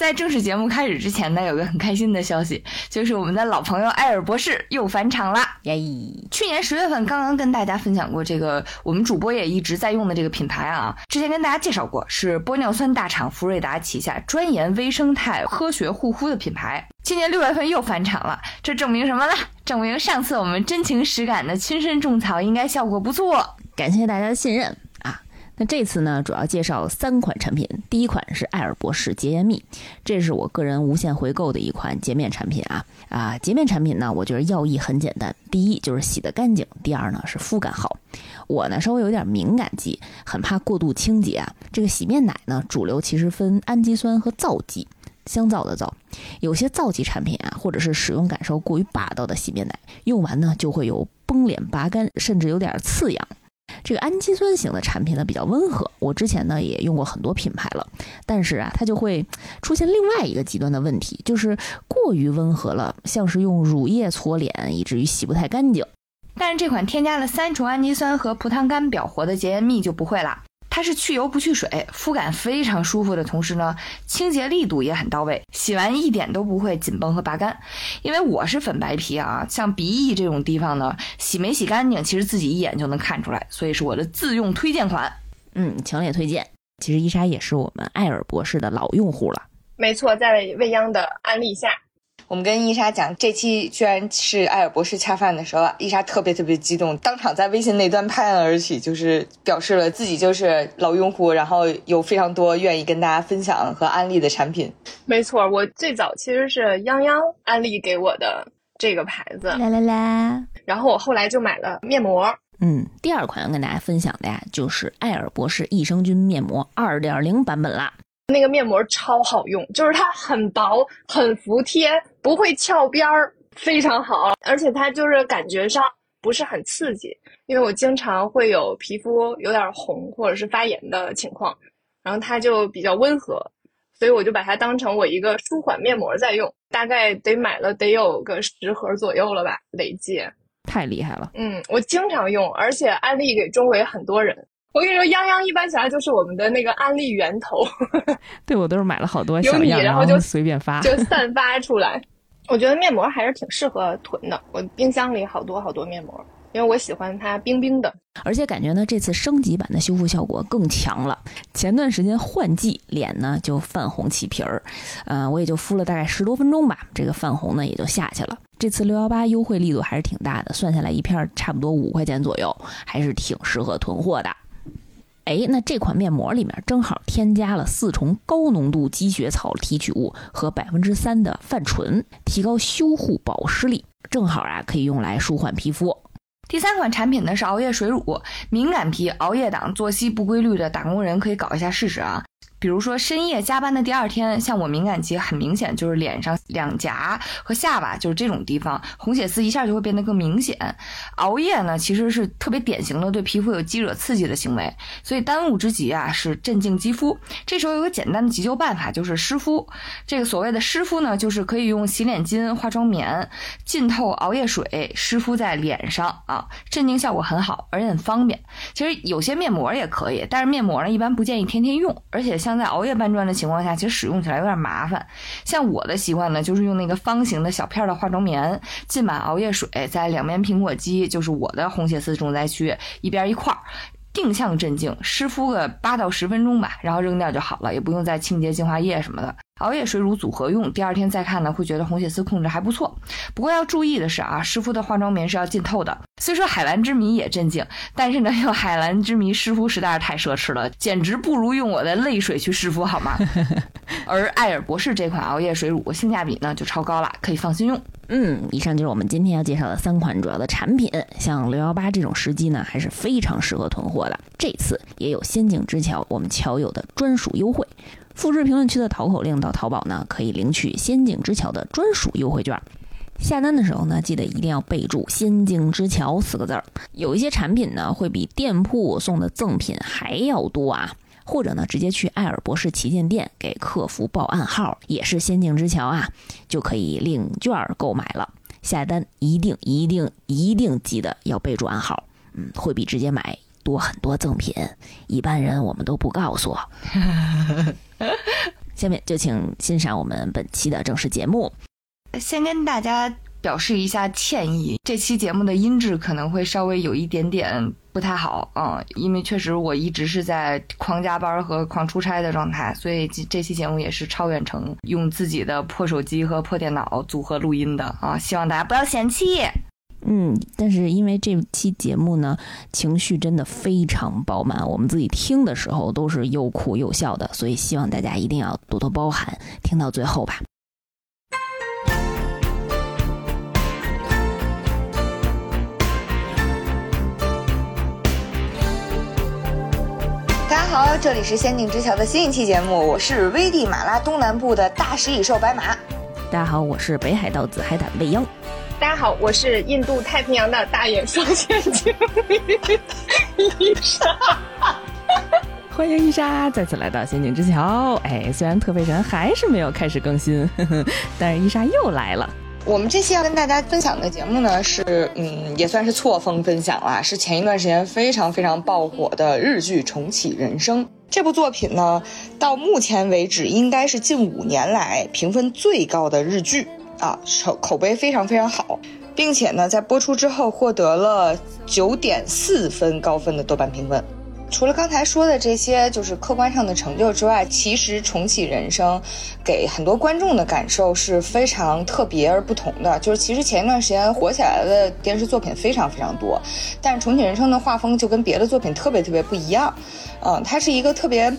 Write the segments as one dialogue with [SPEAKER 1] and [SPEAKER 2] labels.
[SPEAKER 1] 在正式节目开始之前呢，有个很开心的消息，就是我们的老朋友艾尔博士又返场啦！
[SPEAKER 2] 耶！
[SPEAKER 1] 去年十月份刚刚跟大家分享过这个，我们主播也一直在用的这个品牌啊，之前跟大家介绍过，是玻尿酸大厂福瑞达旗下专研微生态科学护肤的品牌。今年六月份又返场了，这证明什么呢？证明上次我们真情实感的亲身种草应该效果不错。
[SPEAKER 2] 感谢大家的信任。那这次呢，主要介绍三款产品。第一款是艾尔博士洁颜蜜，这是我个人无限回购的一款洁面产品啊啊！洁面产品呢，我觉得要义很简单，第一就是洗得干净，第二呢是肤感好。我呢稍微有点敏感肌，很怕过度清洁啊。这个洗面奶呢，主流其实分氨基酸和皂基，香皂的皂。有些皂基产品啊，或者是使用感受过于霸道的洗面奶，用完呢就会有崩脸、拔干，甚至有点刺痒。这个氨基酸型的产品呢比较温和，我之前呢也用过很多品牌了，但是啊，它就会出现另外一个极端的问题，就是过于温和了，像是用乳液搓脸，以至于洗不太干净。
[SPEAKER 1] 但是这款添加了三重氨基酸和葡糖苷表活的洁颜蜜就不会了。它是去油不去水，肤感非常舒服的同时呢，清洁力度也很到位，洗完一点都不会紧绷和拔干。因为我是粉白皮啊，像鼻翼这种地方呢，洗没洗干净，其实自己一眼就能看出来，所以是我的自用推荐款。
[SPEAKER 2] 嗯，强烈推荐。其实伊莎也是我们艾尔博士的老用户了。
[SPEAKER 3] 没错，在未央的安利下。
[SPEAKER 1] 我们跟伊莎讲，这期居然是艾尔博士恰饭的时候，伊莎特别特别激动，当场在微信那端拍案而起，就是表示了自己就是老用户，然后有非常多愿意跟大家分享和安利的产品。
[SPEAKER 3] 没错，我最早其实是泱泱安利给我的这个牌子，
[SPEAKER 2] 啦啦啦，
[SPEAKER 3] 然后我后来就买了面膜。
[SPEAKER 2] 嗯，第二款要跟大家分享的呀，就是艾尔博士益生菌面膜二点零版本啦。
[SPEAKER 3] 那个面膜超好用，就是它很薄、很服帖，不会翘边儿，非常好。而且它就是感觉上不是很刺激，因为我经常会有皮肤有点红或者是发炎的情况，然后它就比较温和，所以我就把它当成我一个舒缓面膜在用。大概得买了得有个十盒左右了吧，累计。
[SPEAKER 2] 太厉害了，
[SPEAKER 3] 嗯，我经常用，而且安利给周围很多人。我跟你说，泱泱一般起来就是我们的那个安利源头。
[SPEAKER 2] 对，我都是买了好多小样，
[SPEAKER 3] 然后就
[SPEAKER 2] 随便发，
[SPEAKER 3] 就散发出来。我觉得面膜还是挺适合囤的。我冰箱里好多好多面膜，因为我喜欢它冰冰的。
[SPEAKER 2] 而且感觉呢，这次升级版的修复效果更强了。前段时间换季，脸呢就泛红起皮儿，嗯，我也就敷了大概十多分钟吧，这个泛红呢也就下去了。这次六幺八优惠力度还是挺大的，算下来一片差不多五块钱左右，还是挺适合囤货的。哎，那这款面膜里面正好添加了四重高浓度积雪草提取物和百分之三的泛醇，提高修护保湿力，正好啊可以用来舒缓皮肤。
[SPEAKER 1] 第三款产品呢是熬夜水乳，敏感皮、熬夜党、作息不规律的打工人可以搞一下试试啊。比如说深夜加班的第二天，像我敏感肌很明显，就是脸上两颊和下巴，就是这种地方红血丝一下就会变得更明显。熬夜呢，其实是特别典型的对皮肤有激惹刺激的行为，所以当务之急啊是镇静肌肤。这时候有个简单的急救办法，就是湿敷。这个所谓的湿敷呢，就是可以用洗脸巾、化妆棉浸透熬夜水湿敷在脸上啊，镇静效果很好，而且很方便。其实有些面膜也可以，但是面膜呢一般不建议天天用，而且像。像在熬夜搬砖的情况下，其实使用起来有点麻烦。像我的习惯呢，就是用那个方形的小片的化妆棉浸满熬夜水，在两边苹果肌，就是我的红血丝重灾区一边一块儿，定向镇静，湿敷个八到十分钟吧，然后扔掉就好了，也不用再清洁精华液什么的。熬夜水乳组合用，第二天再看呢，会觉得红血丝控制还不错。不过要注意的是啊，湿敷的化妆棉是要浸透的。虽说海蓝之谜也镇静，但是呢，用海蓝之谜湿敷实在是太奢侈了，简直不如用我的泪水去湿敷好吗？而艾尔博士这款熬夜水乳性价比呢就超高了，可以放心用。
[SPEAKER 2] 嗯，以上就是我们今天要介绍的三款主要的产品。像六幺八这种时机呢，还是非常适合囤货的。这次也有仙境之桥我们桥友的专属优惠。复制评论区的淘口令到淘宝呢，可以领取仙境之桥的专属优惠券。下单的时候呢，记得一定要备注“仙境之桥”四个字儿。有一些产品呢，会比店铺送的赠品还要多啊。或者呢，直接去艾尔博士旗舰店给客服报暗号，也是仙境之桥啊，就可以领券购买了。下单一定一定一定记得要备注暗号，嗯，会比直接买多很多赠品。一般人我们都不告诉。下面就请欣赏我们本期的正式节目。
[SPEAKER 1] 先跟大家表示一下歉意，这期节目的音质可能会稍微有一点点不太好啊、因为确实我一直是在狂加班和狂出差的状态，所以这期节目也是超远程用自己的破手机和破电脑组合录音的啊，希望大家不要嫌弃。
[SPEAKER 2] 嗯，但是因为这期节目呢，情绪真的非常饱满，我们自己听的时候都是又哭又笑的，所以希望大家一定要多多包涵，听到最后吧。
[SPEAKER 1] 大家好，这里是《仙境之桥》的新一期节目，我是危地马拉东南部的大食蚁兽白马。
[SPEAKER 2] 大家好，我是北海道紫海胆未央。
[SPEAKER 3] 大家好，我是印度太平洋的大眼双线鲸伊莎。
[SPEAKER 2] 欢迎伊莎再次来到《仙境之桥》。哎，虽然特费神还是没有开始更新，呵 呵但是伊莎又来了。
[SPEAKER 1] 我们这期要跟大家分享的节目呢，是嗯，也算是错峰分享啦，是前一段时间非常非常爆火的日剧《重启人生》这部作品呢，到目前为止应该是近五年来评分最高的日剧啊，口口碑非常非常好，并且呢，在播出之后获得了九点四分高分的豆瓣评分。除了刚才说的这些就是客观上的成就之外，其实重启人生给很多观众的感受是非常特别而不同的。就是其实前一段时间火起来的电视作品非常非常多，但是重启人生的画风就跟别的作品特别特别不一样。嗯，它是一个特别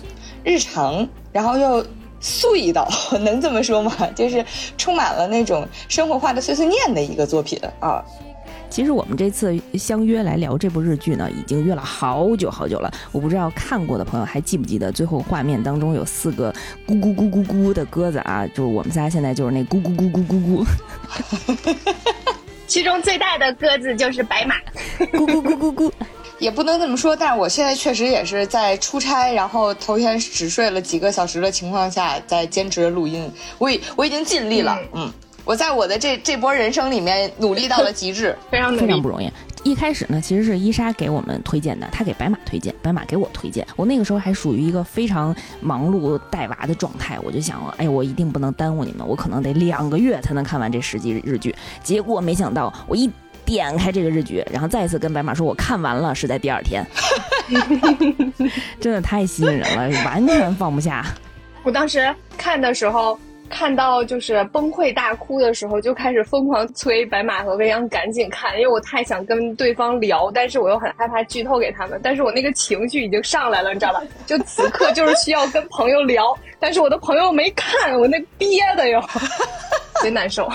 [SPEAKER 1] 日常，然后又碎到，能这么说吗？就是充满了那种生活化的碎碎念的一个作品啊。
[SPEAKER 2] 其实我们这次相约来聊这部日剧呢，已经约了好久好久了。我不知道看过的朋友还记不记得，最后画面当中有四个咕咕咕咕咕的鸽子啊，就是我们仨现在就是那咕咕咕咕咕咕。
[SPEAKER 3] 其中最大的鸽子就是白马，
[SPEAKER 2] 咕咕咕咕咕。
[SPEAKER 1] 也不能这么说，但是我现在确实也是在出差，然后头天只睡了几个小时的情况下，在坚持录音。我已我已经尽力了，嗯。嗯我在我的这这波人生里面努力到了极致，
[SPEAKER 3] 非常
[SPEAKER 2] 非常不容易。一开始呢，其实是伊莎给我们推荐的，她给白马推荐，白马给我推荐。我那个时候还属于一个非常忙碌带娃的状态，我就想，哎，我一定不能耽误你们，我可能得两个月才能看完这十集日剧。结果没想到，我一点开这个日剧，然后再一次跟白马说我看完了，是在第二天，真的太吸引人了，完全放不下。
[SPEAKER 3] 我当时看的时候。看到就是崩溃大哭的时候，就开始疯狂催白马和未央赶紧看，因为我太想跟对方聊，但是我又很害怕剧透给他们。但是我那个情绪已经上来了，你知道吧？就此刻就是需要跟朋友聊，但是我的朋友没看，我那憋的哟，贼难受。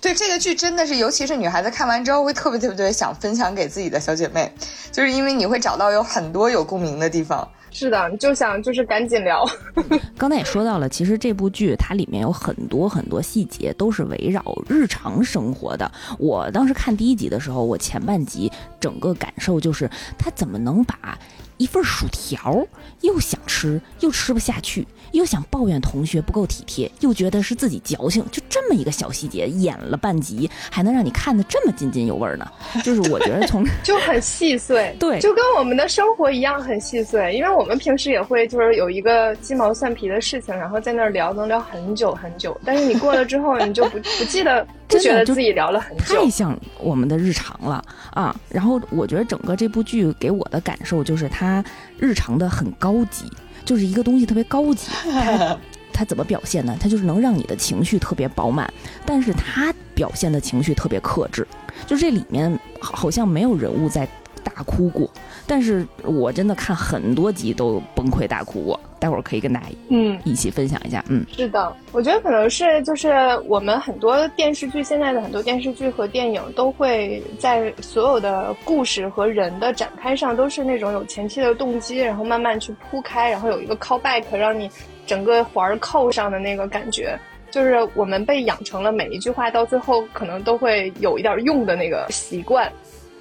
[SPEAKER 1] 对这个剧真的是，尤其是女孩子看完之后会特别特别特别想分享给自己的小姐妹，就是因为你会找到有很多有共鸣的地方。
[SPEAKER 3] 是的，就想就是赶紧聊。
[SPEAKER 2] 刚才也说到了，其实这部剧它里面有很多很多细节都是围绕日常生活的。我当时看第一集的时候，我前半集整个感受就是，他怎么能把一份薯条又想吃又吃不下去，又想抱怨同学不够体贴，又觉得是自己矫情，就这么一个小细节演了半集，还能让你看得这么津津有味呢？就是我觉得从
[SPEAKER 3] 就很细碎，
[SPEAKER 2] 对，
[SPEAKER 3] 就跟我们的生活一样很细碎。因为我们平时也会就是有一个鸡毛蒜皮的事情，然后在那儿聊，能聊很久很久。但是你过了之后，你就不不记得，不觉得自己聊了很久，
[SPEAKER 2] 太像我们的日常了啊。然后我觉得整个这部剧给我的感受就是它日常的很高级，就是一个东西特别高级。它它怎么表现呢？它就是能让你的情绪特别饱满，但是它表现的情绪特别克制。就这里面好像没有人物在大哭过，但是我真的看很多集都崩溃大哭过。待会儿可以跟大家
[SPEAKER 3] 嗯
[SPEAKER 2] 一起分享一下。嗯，
[SPEAKER 3] 是的，我觉得可能是就是我们很多电视剧，现在的很多电视剧和电影都会在所有的故事和人的展开上都是那种有前期的动机，然后慢慢去铺开，然后有一个 callback 让你整个环儿扣上的那个感觉。就是我们被养成了每一句话到最后可能都会有一点用的那个习惯，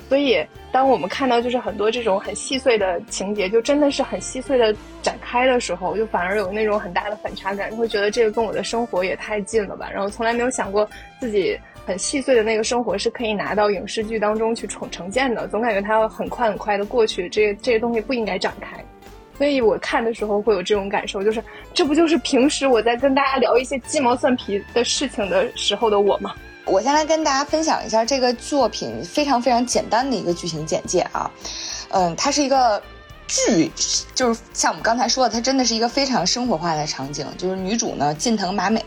[SPEAKER 3] 所以当我们看到就是很多这种很细碎的情节，就真的是很细碎的展开的时候，就反而有那种很大的反差感，会觉得这个跟我的生活也太近了吧。然后从来没有想过自己很细碎的那个生活是可以拿到影视剧当中去重重现的，总感觉它要很快很快的过去，这这些东西不应该展开。所以我看的时候会有这种感受，就是这不就是平时我在跟大家聊一些鸡毛蒜皮的事情的时候的我吗？
[SPEAKER 1] 我先来跟大家分享一下这个作品非常非常简单的一个剧情简介啊，嗯，它是一个。剧就是像我们刚才说的，它真的是一个非常生活化的场景。就是女主呢，近藤麻美，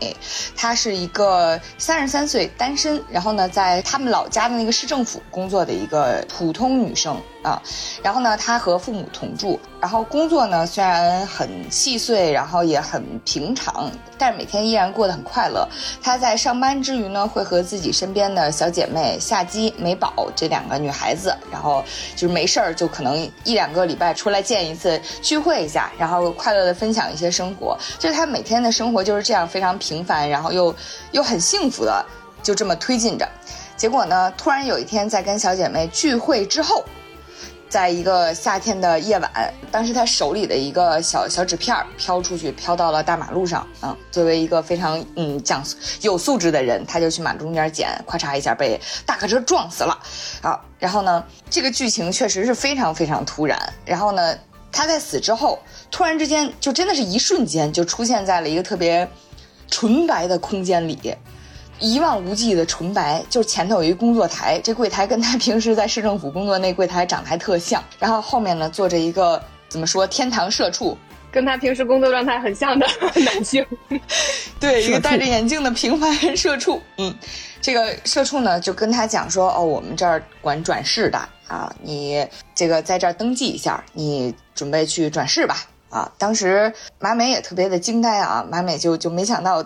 [SPEAKER 1] 她是一个三十三岁单身，然后呢，在他们老家的那个市政府工作的一个普通女生啊。然后呢，她和父母同住。然后工作呢，虽然很细碎，然后也很平常，但是每天依然过得很快乐。她在上班之余呢，会和自己身边的小姐妹夏姬、美宝这两个女孩子，然后就是没事儿就可能一两个礼拜出来来见一次，聚会一下，然后快乐的分享一些生活。就是她每天的生活就是这样非常平凡，然后又又很幸福的就这么推进着。结果呢，突然有一天在跟小姐妹聚会之后。在一个夏天的夜晚，当时他手里的一个小小纸片飘出去，飘到了大马路上。嗯，作为一个非常嗯讲有素质的人，他就去马路中间捡，咔嚓一下被大客车撞死了。啊，然后呢，这个剧情确实是非常非常突然。然后呢，他在死之后，突然之间就真的是一瞬间就出现在了一个特别 纯白的空间里。一望无际的纯白，就是前头有一工作台，这柜台跟他平时在市政府工作那柜台长得还特像。然后后面呢坐着一个怎么说天堂社畜，
[SPEAKER 3] 跟他平时工作状态很像的 男性，
[SPEAKER 1] 对，一个戴着眼镜的平凡社畜。嗯，这个社畜呢就跟他讲说，哦，我们这儿管转世的啊，你这个在这儿登记一下，你准备去转世吧。啊，当时马美也特别的惊呆啊，马美就就没想到，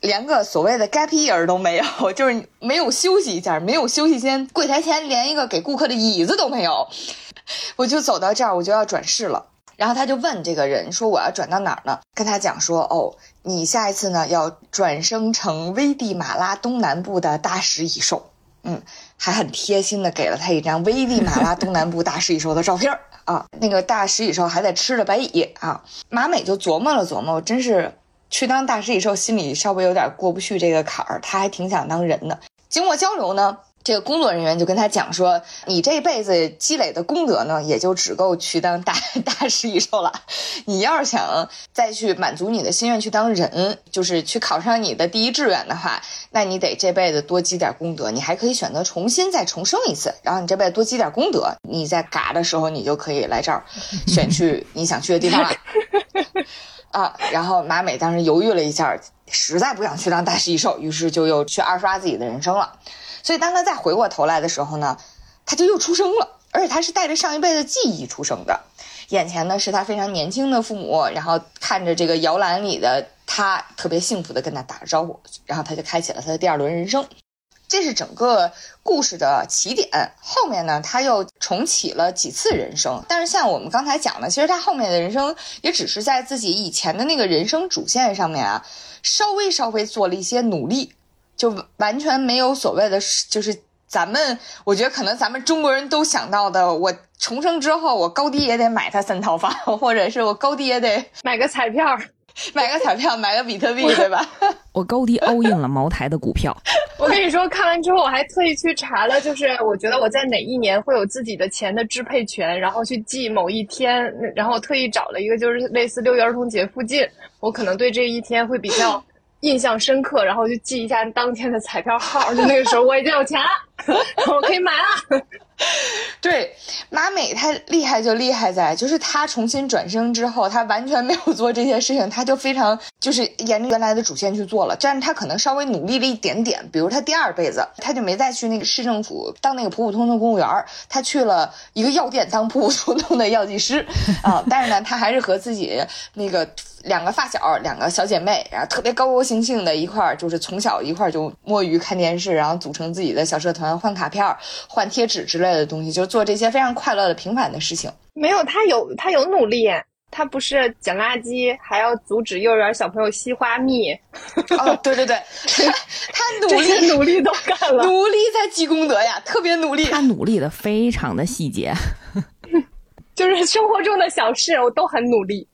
[SPEAKER 1] 连个所谓的 gap year 都没有，就是没有休息一下，没有休息间，柜台前连一个给顾客的椅子都没有。我就走到这儿，我就要转世了。然后他就问这个人说：“我要转到哪儿呢？”跟他讲说：“哦，你下一次呢要转生成危地马拉东南部的大食蚁兽。”嗯，还很贴心的给了他一张危地马拉东南部大食蚁兽的照片儿。啊，那个大食蚁兽还在吃着白蚁啊！马美就琢磨了琢磨，真是去当大食蚁兽，心里稍微有点过不去这个坎儿。他还挺想当人的。经过交流呢。这个工作人员就跟他讲说：“你这辈子积累的功德呢，也就只够去当大 大食蚁兽了。你要是想再去满足你的心愿，去当人，就是去考上你的第一志愿的话，那你得这辈子多积点功德。你还可以选择重新再重生一次，然后你这辈子多积点功德，你在嘎的时候，你就可以来这儿选去 你想去的地方了。啊，然后马美当时犹豫了一下，实在不想去当大食蚁兽，于是就又去二刷自己的人生了。”所以，当他再回过头来的时候呢，他就又出生了，而且他是带着上一辈的记忆出生的。眼前呢是他非常年轻的父母，然后看着这个摇篮里的他，特别幸福的跟他打着招呼，然后他就开启了他的第二轮人生。这是整个故事的起点。后面呢，他又重启了几次人生，但是像我们刚才讲的，其实他后面的人生也只是在自己以前的那个人生主线上面啊，稍微稍微做了一些努力。就完全没有所谓的，就是咱们，我觉得可能咱们中国人都想到的，我重生之后，我高低也得买他三套房，或者是我高低也得
[SPEAKER 3] 买个彩票，
[SPEAKER 1] 买个彩票，买个比特币，对吧？
[SPEAKER 2] 我高低 all in 了茅台的股票。
[SPEAKER 3] 我跟你说，看完之后我还特意去查了，就是我觉得我在哪一年会有自己的钱的支配权，然后去记某一天，然后特意找了一个就是类似六一儿童节附近，我可能对这一天会比较。印象深刻，然后就记一下当天的彩票号。就那个时候我已经有钱了，我可以买了。
[SPEAKER 1] 对，马美她厉害就厉害在，就是她重新转生之后，她完全没有做这些事情，她就非常就是沿着原来的主线去做了。但是她可能稍微努力了一点点，比如她第二辈子，她就没再去那个市政府当那个普普通通公务员，她去了一个药店当普普通通的药剂师 啊。但是呢，她还是和自己那个。两个发小，两个小姐妹，然后特别高高兴兴的一块儿，就是从小一块儿就摸鱼看电视，然后组成自己的小社团，换卡片、换贴纸之类的东西，就做这些非常快乐的平凡的事情。
[SPEAKER 3] 没有他有他有努力，他不是捡垃圾，还要阻止幼儿园小朋友吸花蜜。
[SPEAKER 1] 哦，对对对，他努
[SPEAKER 3] 力努力都干了，
[SPEAKER 1] 努力在积功德呀，特别努力。
[SPEAKER 2] 他努力的非常的细节，
[SPEAKER 3] 就是生活中的小事，我都很努力。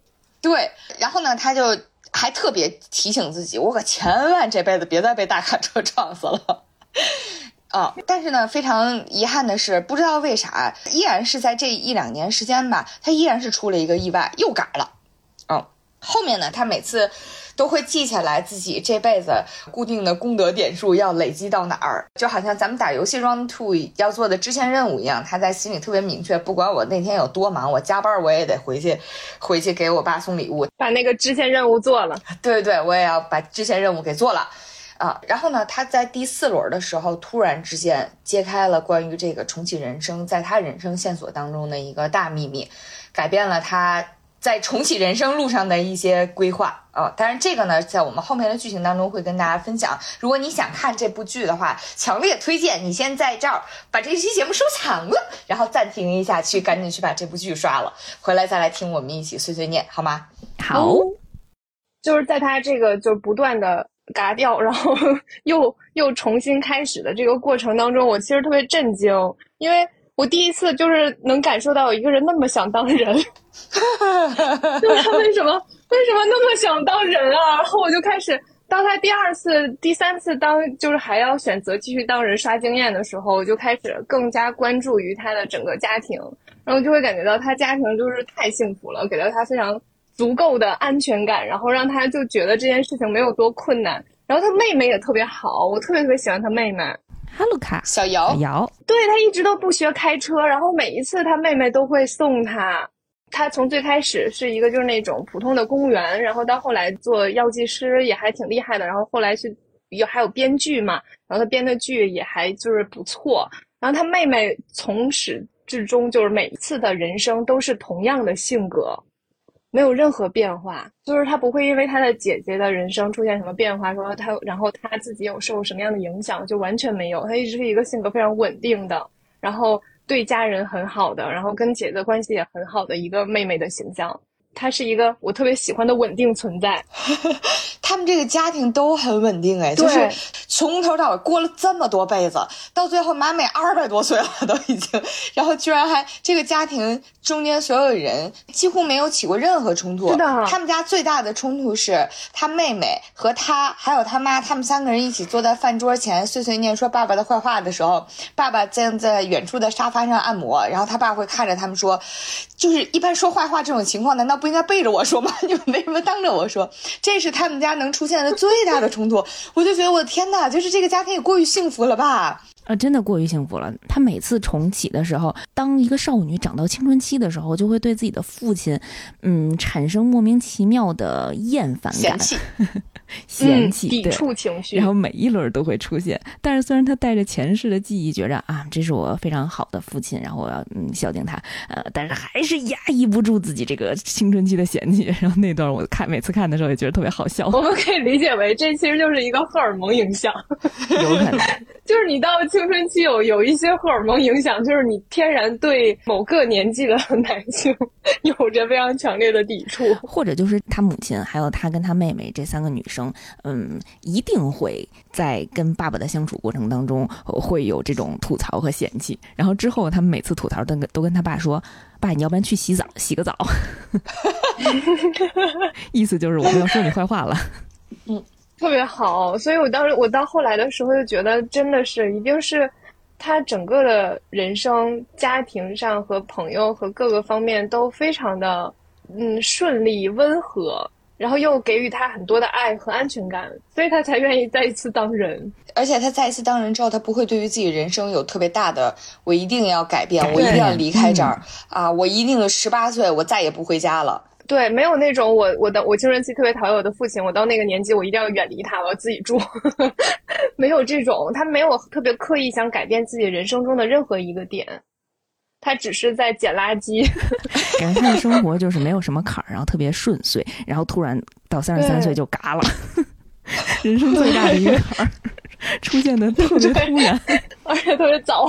[SPEAKER 1] 对，然后呢，他就还特别提醒自己，我可千万这辈子别再被大卡车撞死了。啊、但是呢，非常遗憾的是，不知道为啥，依然是在这一两年时间吧，他依然是出了一个意外，又改了。嗯，后面呢，他每次都会记下来自己这辈子固定的功德点数要累积到哪儿，就好像咱们打游戏 Round Two 要做的支线任务一样，他在心里特别明确，不管我那天有多忙，我加班我也得回去，回去给我爸送礼物，
[SPEAKER 3] 把那个支线任务做了。
[SPEAKER 1] 对对对，我也要把支线任务给做了。啊，然后呢，他在第四轮的时候，突然之间揭开了关于这个重启人生在他人生线索当中的一个大秘密，改变了他在重启人生路上的一些规划啊。当然，这个呢，在我们后面的剧情当中会跟大家分享。如果你想看这部剧的话，强烈推荐你先在这儿把这期节目收藏了，然后暂停一下，去赶紧去把这部剧刷了，回来再来听我们一起碎碎念，好吗？
[SPEAKER 2] 好，
[SPEAKER 3] 就是在他这个就是不断的嘎掉，然后又又重新开始的这个过程当中，我其实特别震惊，因为我第一次就是能感受到一个人那么想当人，就是他为什么为什么那么想当人啊？然后我就开始。当他第二次、第三次当就是还要选择继续当人刷经验的时候，我就开始更加关注于他的整个家庭，然后就会感觉到他家庭就是太幸福了，给了他非常足够的安全感，然后让他就觉得这件事情没有多困难。然后他妹妹也特别好，我特别特别喜欢他妹妹。
[SPEAKER 2] 哈喽卡，
[SPEAKER 1] 小姚。
[SPEAKER 2] 小，姚，
[SPEAKER 3] 对他一直都不学开车，然后每一次他妹妹都会送他。他从最开始是一个就是那种普通的公务员，然后到后来做药剂师也还挺厉害的，然后后来是有还有编剧嘛，然后他编的剧也还就是不错。然后他妹妹从始至终就是每一次的人生都是同样的性格，没有任何变化，就是他不会因为他的姐姐的人生出现什么变化，说他然后他自己有受什么样的影响，就完全没有，他一直是一个性格非常稳定的，然后对家人很好的，然后跟姐姐关系也很好的一个妹妹的形象。她是一个我特别喜欢的稳定存在。
[SPEAKER 1] 他们这个家庭都很稳定哎，就是从头到尾过了这么多辈子，到最后马美二百多岁了 都已经，然后居然还这个家庭中间所有人几乎没有起过任何冲突。
[SPEAKER 3] 是的
[SPEAKER 1] 他们家最大的冲突是他妹妹和他还有他妈，他们三个人一起坐在饭桌前碎碎念说爸爸的坏话的时候，爸爸正在远处的沙发上按摩，然后他爸会看着他们说，就是一般说坏话这种情况，难道不应该背着我说吗？你们为什么当着我说？这是他们家能出现的最大的冲突。我就觉得我的天呐，就是这个家庭也过于幸福了吧？
[SPEAKER 2] 啊，真的过于幸福了。她每次重启的时候，当一个少女长到青春期的时候，就会对自己的父亲，嗯，产生莫名其妙的厌烦感、
[SPEAKER 1] 嫌弃，
[SPEAKER 3] 嗯、抵。触情绪，
[SPEAKER 2] 然后每一轮都会出现，但是虽然他带着前世的记忆，觉着啊，这是我非常好的父亲，然后我要嗯孝敬他，呃，但是还是压抑不住自己这个青春期的嫌弃。然后那段我看每次看的时候也觉得特别好笑，
[SPEAKER 3] 我们可以理解为这其实就是一个荷尔蒙影响，
[SPEAKER 2] 有可能。
[SPEAKER 3] 就是你到青春期有有一些荷尔蒙影响，就是你天然对某个年纪的 男性有着非常强烈的抵触。
[SPEAKER 2] 或者就是他母亲，还有他跟他妹妹这三个女生，嗯，一定会在跟爸爸的相处过程当中会有这种吐槽和嫌弃。然后之后他们每次吐槽都跟都跟他爸说：“爸，你要不然去洗澡，洗个澡。”意思就是我没有说你坏话了。
[SPEAKER 3] 嗯特别好，所以我当时我到后来的时候就觉得，真的是一定是他整个的人生、家庭上和朋友和各个方面都非常的嗯顺利、温和，然后又给予他很多的爱和安全感，所以他才愿意再一次当人。
[SPEAKER 1] 而且他再一次当人之后，他不会对于自己人生有特别大的“我一定要改变，我一定要离开这儿、啊，我一定十八岁我再也不回家了。”
[SPEAKER 3] 对，没有那种我我的我青春期特别讨厌我的父亲，我到那个年纪我一定要远离他，我要自己住，没有这种，他没有特别刻意想改变自己人生中的任何一个点，他只是在捡垃圾。
[SPEAKER 2] 感觉他的生活就是没有什么坎儿，然后特别顺遂，然后突然到三十三岁就嘎了，人生最大的一个坎儿 出现的特别突然。
[SPEAKER 3] 而且特别早。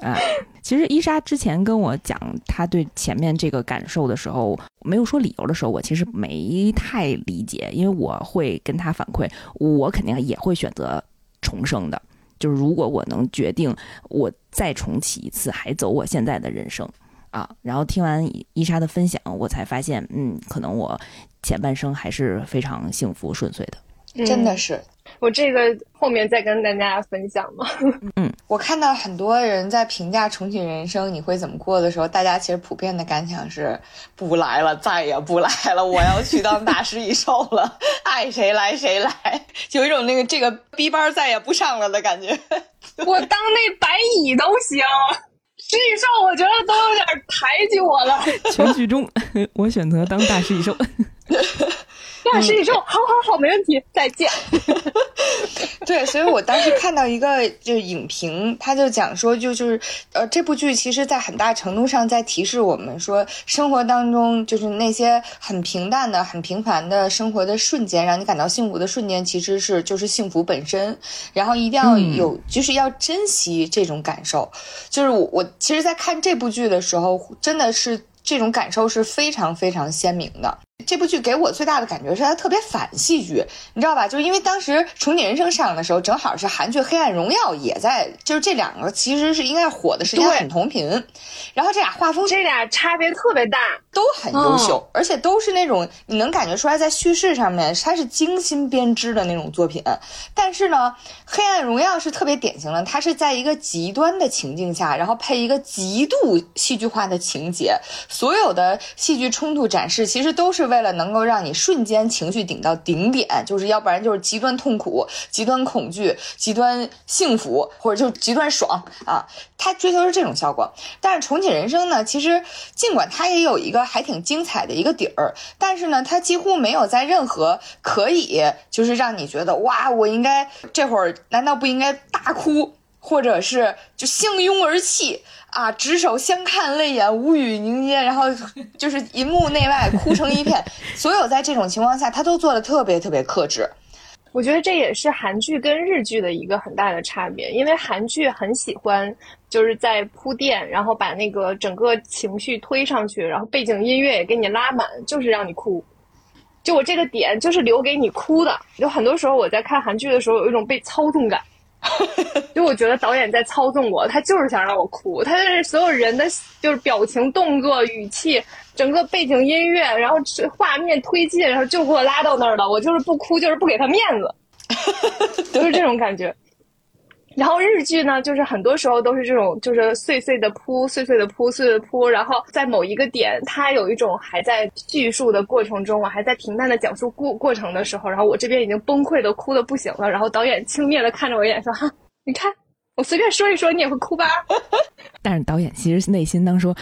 [SPEAKER 2] 啊，其实伊莎之前跟我讲她对前面这个感受的时候，没有说理由的时候，我其实没太理解，因为我会跟她反馈，我肯定也会选择重生的。就是如果我能决定我再重启一次，还走我现在的人生啊，然后听完伊莎的分享，我才发现，嗯，可能我前半生还是非常幸福顺遂的。
[SPEAKER 3] 嗯
[SPEAKER 1] 真的是，
[SPEAKER 3] 我这个后面再跟大家分享嘛。
[SPEAKER 1] 嗯，我看到很多人在评价重启人生你会怎么过的时候，大家其实普遍的感想是不来了，再也不来了，我要去当大食蚁兽了，爱谁来谁来，有一种那个这个逼班再也不上了的感觉。
[SPEAKER 3] 我当那白蚁都行，食蚁兽我觉得都有点抬举我了。
[SPEAKER 2] 全剧终，我选择当大师蚁兽。
[SPEAKER 3] 大食蚁兽，好好好，没问题，再见。
[SPEAKER 1] 对，所以我当时看到一个就是影评，他就讲说，就就是呃，这部剧其实在很大程度上在提示我们说，生活当中就是那些很平淡的、很平凡的生活的瞬间，让你感到幸福的瞬间，其实是就是幸福本身。然后一定要有，就是要珍惜这种感受。就是我我其实，在看这部剧的时候，真的是这种感受是非常非常鲜明的。这部剧给我最大的感觉是它特别反戏剧，你知道吧？就是因为当时《重启人生》上的时候，正好是韩剧《黑暗荣耀》也在，就是这两个其实是应该火的时间很同频。然后这俩画风，
[SPEAKER 3] 这俩差别特别大，
[SPEAKER 1] 都很优秀，而且都是那种你能感觉出来在叙事上面它是精心编织的那种作品。但是呢，《黑暗荣耀》是特别典型的，它是在一个极端的情境下，然后配一个极度戏剧化的情节，所有的戏剧冲突展示其实都是。为了能够让你瞬间情绪顶到顶点，就是要不然就是极端痛苦、极端恐惧、极端幸福，或者就极端爽啊！他追求是这种效果。但是重启人生呢，其实尽管它也有一个还挺精彩的一个底儿，但是呢，它几乎没有在任何可以就是让你觉得哇，我应该这会儿难道不应该大哭，或者是就相拥而泣？啊，执手相看，泪眼无语凝噎，然后就是银幕内外哭成一片。所有在这种情况下，他都做的特别特别克制。
[SPEAKER 3] 我觉得这也是韩剧跟日剧的一个很大的差别，因为韩剧很喜欢就是在铺垫，然后把那个整个情绪推上去，然后背景音乐也给你拉满，就是让你哭。就我这个点就是留给你哭的。有很多时候我在看韩剧的时候，有一种被操纵感。就我觉得导演在操纵我，他就是想让我哭，他就是所有人的就是表情、动作、语气，整个背景音乐，然后画面推进，然后就给我拉到那儿了。我就是不哭，就是不给他面子，就是这种感觉。然后日剧呢，就是很多时候都是这种，就是碎碎的铺，碎碎的铺，碎碎的铺。然后在某一个点，它有一种还在叙述的过程中，我还在平淡的讲述过过程的时候，然后我这边已经崩溃的哭的不行了。然后导演轻蔑的看着我一眼说：“哈，你看我随便说一说，你也会哭吧？”
[SPEAKER 2] 但是导演其实内心当说。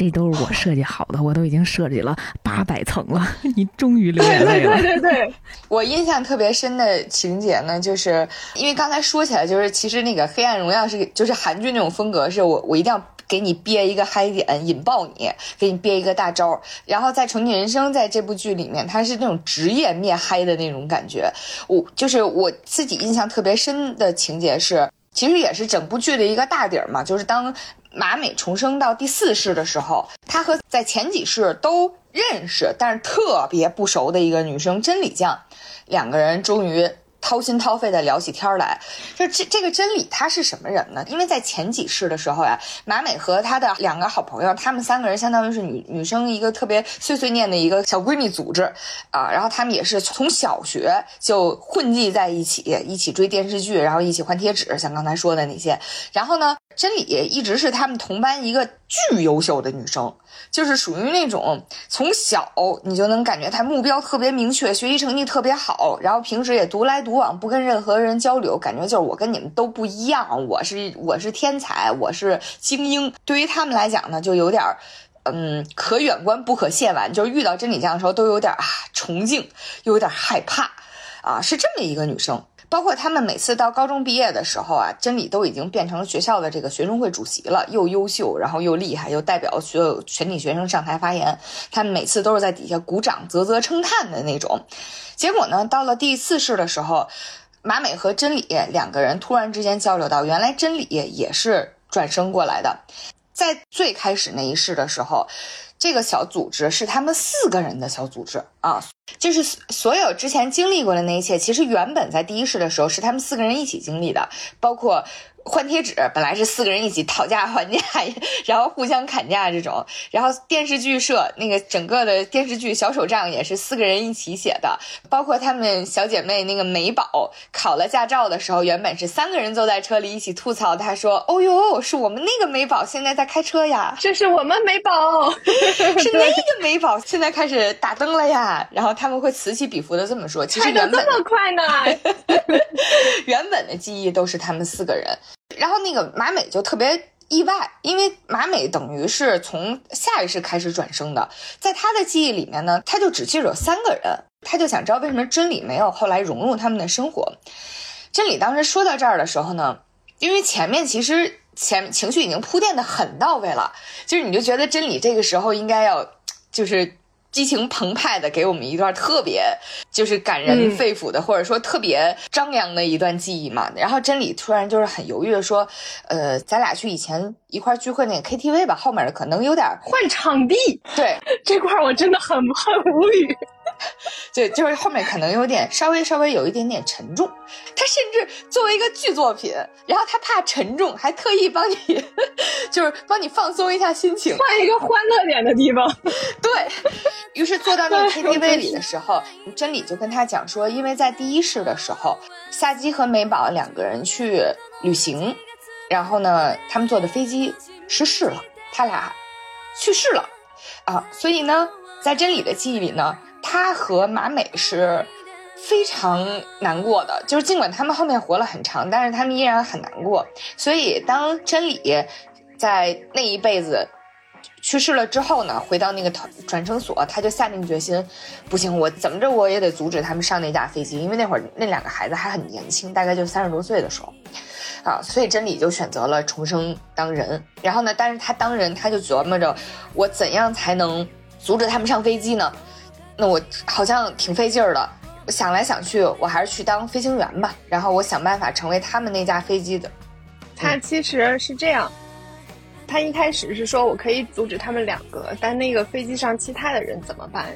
[SPEAKER 2] 这都是我设计好的，我都已经设计了八百层了，你终于流眼泪
[SPEAKER 3] 了。对 对对对，
[SPEAKER 1] 我印象特别深的情节呢，就是因为刚才说起来，就是其实那个《黑暗荣耀》是就是韩剧那种风格，是我我一定要给你憋一个嗨点，引爆你，给你憋一个大招。然后在《重启人生》在这部剧里面，它是那种职业灭嗨的那种感觉。我就是我自己印象特别深的情节是，其实也是整部剧的一个大底儿嘛，就是当。马美重生到第四世的时候，他和在前几世都认识，但是特别不熟的一个女生真理酱，两个人终于。掏心掏肺的聊起天来，就这这个真理他是什么人呢？因为在前几世的时候呀，马美和她的两个好朋友，他们三个人相当于是女女生一个特别碎碎念的一个小闺蜜组织啊，然后他们也是从小学就混迹在一起，一起追电视剧，然后一起换贴纸，像刚才说的那些。然后呢，真理一直是他们同班一个巨优秀的女生。就是属于那种从小你就能感觉她目标特别明确，学习成绩特别好，然后平时也独来独往，不跟任何人交流，感觉就是我跟你们都不一样，我是我是天才，我是精英。对于他们来讲呢，就有点，嗯，可远观不可亵玩，就是遇到真理酱的时候都有点啊崇敬，又有点害怕，啊，是这么一个女生。包括他们每次到高中毕业的时候啊，真理都已经变成了学校的这个学生会主席了，又优秀，然后又厉害，又代表所有全体学生上台发言。他们每次都是在底下鼓掌、啧啧称叹的那种。结果呢，到了第四世的时候，马美和真理两个人突然之间交流到，原来真理也是转生过来的。在最开始那一世的时候。这个小组织是他们四个人的小组织啊，就是所有之前经历过的那一切，其实原本在第一世的时候是他们四个人一起经历的，包括换贴纸，本来是四个人一起讨价还价，然后互相砍价这种。然后电视剧社那个整个的电视剧小手账也是四个人一起写的，包括他们小姐妹那个美宝考了驾照的时候，原本是三个人坐在车里一起吐槽，她说：“哦呦，是我们那个美宝现在在开车呀，
[SPEAKER 3] 这是我们美宝，
[SPEAKER 1] 是 那个美宝现在开始打灯了呀。”然后他们会此起彼伏的这么说，其实原本
[SPEAKER 3] 这么快呢。
[SPEAKER 1] 原本的记忆都是他们四个人，然后那个马美就特别意外，因为马美等于是从下一世开始转生的，在他的记忆里面呢，他就只记着有三个人，他就想知道为什么真理没有后来融入他们的生活。真理当时说到这儿的时候呢，因为前面其实前情绪已经铺垫的很到位了，就是你就觉得真理这个时候应该要就是。激情澎湃的给我们一段特别就是感人
[SPEAKER 3] 嗯
[SPEAKER 1] 肺腑的，或者说特别张扬的一段记忆嘛。然后真理突然就是很犹豫的说：“呃，咱俩去以前一块聚会那个 KTV 吧，后面的可能有点
[SPEAKER 3] 换场地
[SPEAKER 1] 对
[SPEAKER 3] 这块我真的很很无语。
[SPEAKER 1] 对，就是后面可能有点稍微稍微有一点点沉重。他甚至作为一个剧作品，然后他怕沉重，还特意帮你 就是帮你放松一下心情。
[SPEAKER 3] 换一个欢乐点的地方。
[SPEAKER 1] 对于是坐到那个 KTV 里的时候，真理就跟他讲说，因为在第一世的时候，夏姬和美宝两个人去旅行，然后呢，他们坐的飞机失事了，他俩去世了啊，所以呢，在真理的记忆里呢，他和马美是。非常难过的，就是尽管他们后面活了很长，但是他们依然很难过。所以当真理在那一辈子去世了之后呢，回到那个转转生所，他就下定决心，不行，我怎么着我也得阻止他们上那架飞机，因为那会儿那两个孩子还很年轻，大概就三十多岁的时候，啊，所以真理就选择了重生当人。然后呢，但是他当人，他就琢磨着我怎样才能阻止他们上飞机呢？那我好像挺费劲儿的。想来想去，我还是去当飞行员吧。然后我想办法成为他们那架飞机的。
[SPEAKER 3] 他其实是这样，他一开始是说我可以阻止他们两个，但那个飞机上其他的人怎么办？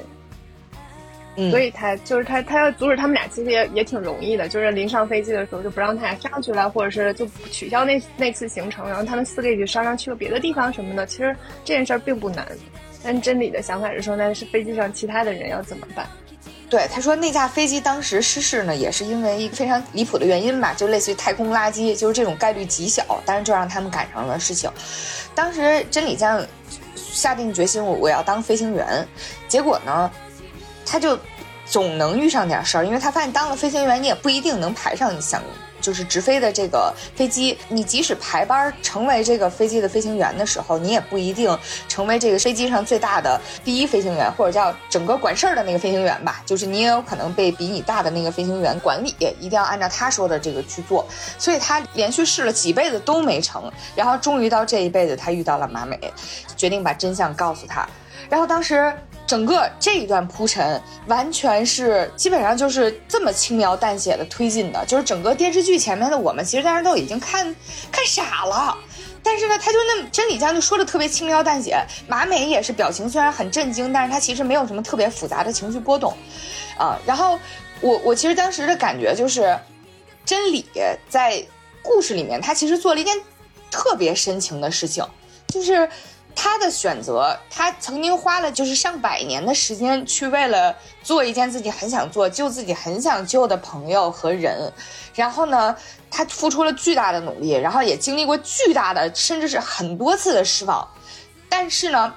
[SPEAKER 1] 嗯，
[SPEAKER 3] 所以他就是他，他要阻止他们俩，其实也也挺容易的，就是临上飞机的时候就不让他俩上去了，或者是就取消那那次行程，然后他们四个一起商量去个别的地方什么的。其实这件事儿并不难，但真理的想法是说，那是飞机上其他的人要怎么办？
[SPEAKER 1] 对，他说那架飞机当时失事呢，也是因为一个非常离谱的原因吧，就类似于太空垃圾，就是这种概率极小，但是就让他们赶上了事情。当时真理将下定决心，我我要当飞行员，结果呢，他就总能遇上点事儿，因为他发现当了飞行员，你也不一定能排上想就是直飞的这个飞机。你即使排班成为这个飞机的飞行员的时候，你也不一定成为这个飞机上最大的第一飞行员，或者叫整个管事儿的那个飞行员吧。就是你也有可能被比你大的那个飞行员管理，一定要按照他说的这个去做。所以他连续试了几辈子都没成，然后终于到这一辈子，他遇到了马美，决定把真相告诉他。然后当时整个这一段铺陈，完全是基本上就是这么轻描淡写的推进的，就是整个电视剧前面的我们，其实当时都已经看看傻了。但是呢，他就那真理江就说的特别轻描淡写，马美也是表情虽然很震惊，但是他其实没有什么特别复杂的情绪波动，啊，然后我我其实当时的感觉就是，真理在故事里面，他其实做了一件特别深情的事情，就是他的选择，他曾经花了就是上百年的时间去为了做一件自己很想做、救自己很想救的朋友和人，然后呢，他付出了巨大的努力，然后也经历过巨大的，甚至是很多次的失望，但是呢。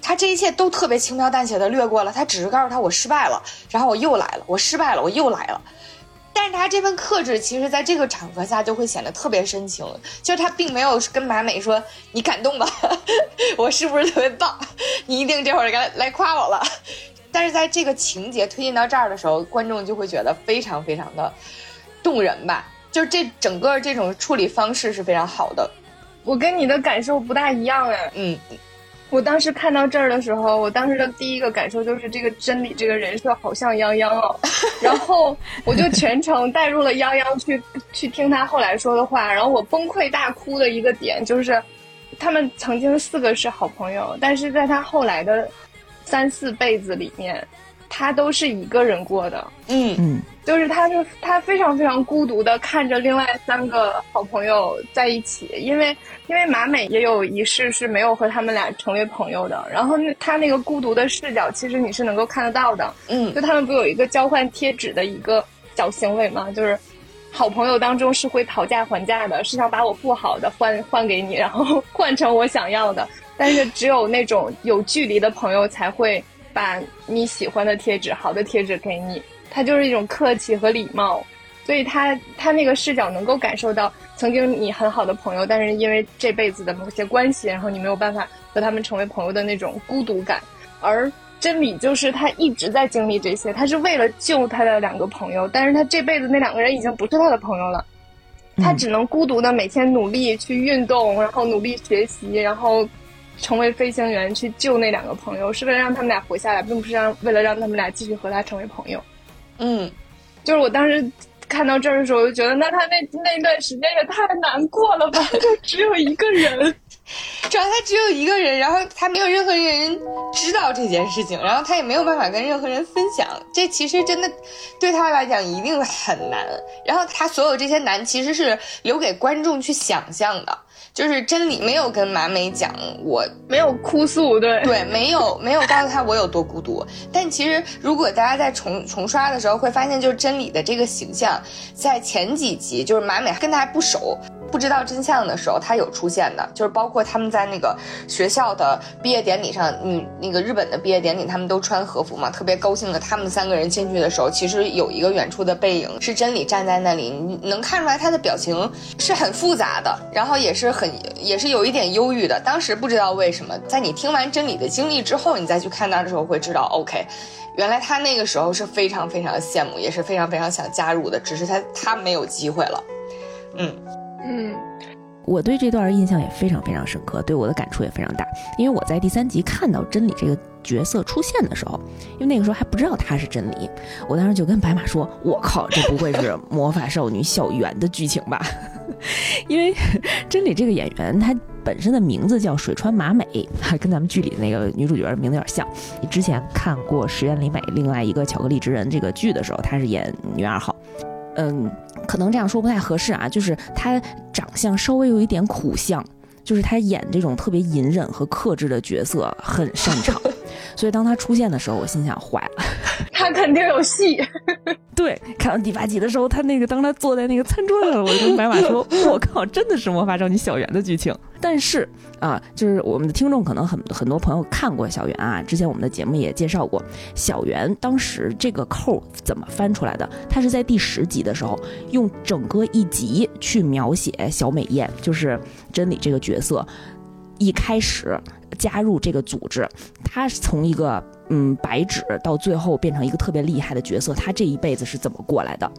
[SPEAKER 1] 他这一切都特别轻描淡写的略过了，他只是告诉他我失败了，然后我又来了，我失败了，我又来了。但是他这份克制，其实在这个场合下就会显得特别深情。就是他并没有跟马美说：“你感动吧，我是不是特别棒？你一定这会儿来来夸我了。”但是在这个情节推进到这儿的时候，观众就会觉得非常非常的动人吧。就是这整个这种处理方式是非常好的。
[SPEAKER 3] 我跟你的感受不大一样哎。
[SPEAKER 1] 嗯，
[SPEAKER 3] 我当时看到这儿的时候，我当时的第一个感受就是这个真理这个人设好像泱泱哦，然后我就全程带入了泱泱去去听他后来说的话，然后我崩溃大哭的一个点就是，他们曾经四个是好朋友，但是在他后来的三四辈子里面，他都是一个人过的，
[SPEAKER 1] 嗯
[SPEAKER 2] 嗯
[SPEAKER 3] 就是他是他非常非常孤独的看着另外三个好朋友在一起，因为因为马美也有一世是没有和他们俩成为朋友的，然后那他那个孤独的视角，其实你是能够看得到的，
[SPEAKER 1] 嗯
[SPEAKER 3] 就他们不有一个交换贴纸的一个小行为吗？就是好朋友当中是会讨价还价的，是想把我不好的换换给你，然后换成我想要的。但是只有那种有距离的朋友才会把你喜欢的贴纸、好的贴纸给你，他就是一种客气和礼貌。所以他他那个视角能够感受到曾经你很好的朋友，但是因为这辈子的某些关系，然后你没有办法和他们成为朋友的那种孤独感。而真理就是他一直在经历这些，他是为了救他的两个朋友，但是他这辈子那两个人已经不是他的朋友了，他只能孤独的每天努力去运动，然后努力学习，然后成为飞行员去救那两个朋友，是为了让他们俩活下来，并不是让为了让他们俩继续和他成为朋友。
[SPEAKER 1] 嗯，
[SPEAKER 3] 就是我当时看到这儿的时候，我就觉得，那他那那段时间也太难过了吧？就只有一个人，
[SPEAKER 1] 主要他只有一个人，然后他没有任何人知道这件事情，然后他也没有办法跟任何人分享。这其实真的对他来讲一定很难。然后他所有这些难其实是留给观众去想象的，就是真理没有跟马美讲我
[SPEAKER 3] 没有哭诉，对
[SPEAKER 1] 对，没有没有告诉他我有多孤独。但其实，如果大家在重重刷的时候，会发现，就是真理的这个形象，在前几集，就是马美跟他还不熟。不知道真相的时候，他有出现的，就是包括他们在那个学校的毕业典礼上，女那个日本的毕业典礼，他们都穿和服嘛，特别高兴的。他们三个人进去的时候，其实有一个远处的背影是真理站在那里，你能看出来他的表情是很复杂的，然后也是很也是有一点忧郁的。当时不知道为什么，在你听完真理的经历之后，你再去看他的时候，会知道，OK，原来他那个时候是非常非常羡慕，也是非常非常想加入的，只是他他没有机会了。嗯。
[SPEAKER 3] 嗯，
[SPEAKER 2] 我对这段印象也非常非常深刻，对我的感触也非常大。因为我在第三集看到真理这个角色出现的时候，因为那个时候还不知道她是真理，我当时就跟白马说：“我靠，这不会是魔法少女小圆的剧情吧？” 因为真理这个演员，她本身的名字叫水川麻美，还跟咱们剧里的那个女主角名字有点像。你之前看过石原里美另外一个《巧克力之人》这个剧的时候，她是演女二号。嗯，可能这样说不太合适啊，就是她长相稍微有一点苦相，就是她演这种特别隐忍和克制的角色很擅长，所以当他出现的时候，我心想坏了，
[SPEAKER 3] 他肯定有戏。
[SPEAKER 2] 对，看到第八集的时候，他那个当他坐在那个餐桌上，我就跟白马说：“我靠，真的是魔法少女小圆的剧情。”但是啊，就是我们的听众可能很很多朋友看过小圆啊，之前我们的节目也介绍过小圆当时这个扣怎么翻出来的。他是在第十集的时候，用整个一集去描写小美艳，就是真理这个角色一开始加入这个组织，他是从一个。嗯，白纸到最后变成一个特别厉害的角色，他这一辈子是怎么过来的？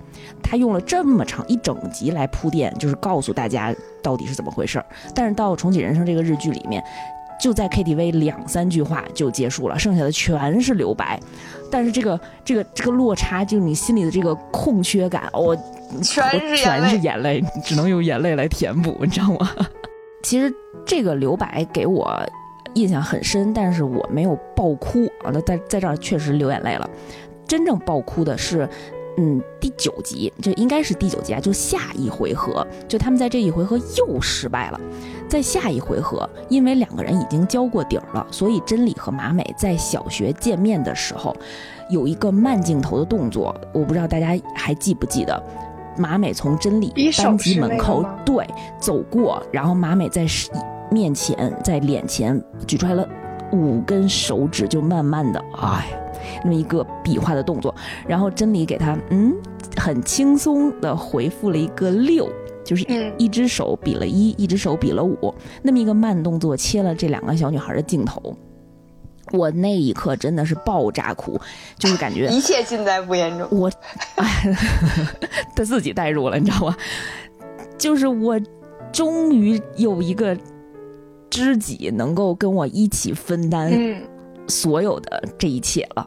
[SPEAKER 2] 他用了这么长一整集来铺垫，就是告诉大家到底是怎么回事儿。但是到《重启人生》这个日剧里面，就在 KTV 两三句话就结束了，剩下的全是留白。但是这个这个这个落差，就是你心里的这个空缺感，我
[SPEAKER 1] 全是
[SPEAKER 2] 全是眼泪，只能用眼泪来填补，你知道吗？其实这个留白给我。印象很深，但是我没有爆哭啊！那在在这儿确实流眼泪了。真正爆哭的是，嗯，第九集，就应该是第九集啊，就下一回合，就他们在这一回合又失败了。在下一回合，因为两个人已经交过底儿了，所以真理和马美在小学见面的时候，有一个慢镜头的动作，我不知道大家还记不记得。马美从真理班级门口对走过，然后马美在。面前，在脸前举出来了五根手指，就慢慢的，哎，那么一个比划的动作，然后真理给他，嗯，很轻松的回复了一个六，就是一只手比了一，一只手比了五，那么一个慢动作切了这两个小女孩的镜头，我那一刻真的是爆炸哭，就是感觉
[SPEAKER 1] 一切尽在不言中，
[SPEAKER 2] 我，哎，他 自己代入了，你知道吗？就是我终于有一个。知己能够跟我一起分担所有的这一切了。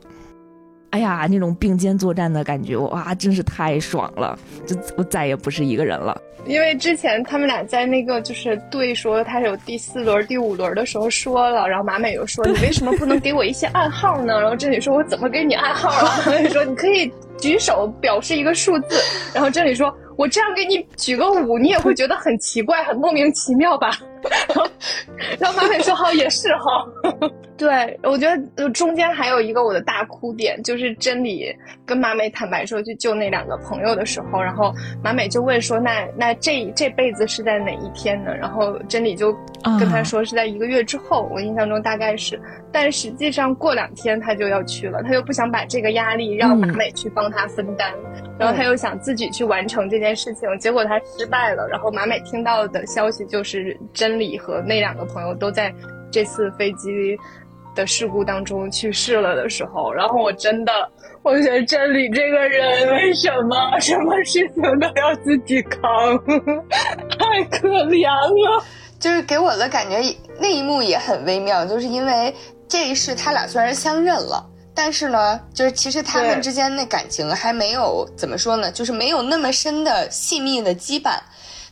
[SPEAKER 2] 哎呀，那种并肩作战的感觉，哇，真是太爽了！就我再也不是一个人了。
[SPEAKER 3] 因为之前他们俩在那个就是对说他有第四轮、第五轮的时候说了，然后马美又说你为什么不能给我一些暗号呢？然后真理说我怎么给你暗号啊？马 美说你可以举手表示一个数字，然后真理说我这样给你举个五，你也会觉得很奇怪、很莫名其妙吧？然后马美说好也是哈。对，我觉得中间还有一个我的大哭点，就是真理跟马美坦白说去救那两个朋友的时候，然后马美就问说：“那那这这辈子是在哪一天呢？”然后真理就跟他说是在一个月之后，我印象中大概是，但实际上过两天他就要去了，他又不想把这个压力让马美去帮他分担，然后他又想自己去完成这件事情，结果他失败了。然后马美听到的消息就是真理和那两个朋友都在这次飞机。的事故当中去世了的时候，然后我真的，我觉得真理这个人为什么什么事情都要自己扛，太可怜了。
[SPEAKER 1] 就是给我的感觉，那一幕也很微妙，就是因为这一世他俩虽然相认了，但是呢，就是其实他们之间那感情还没有怎么说呢，就是没有那么深的细密的羁绊。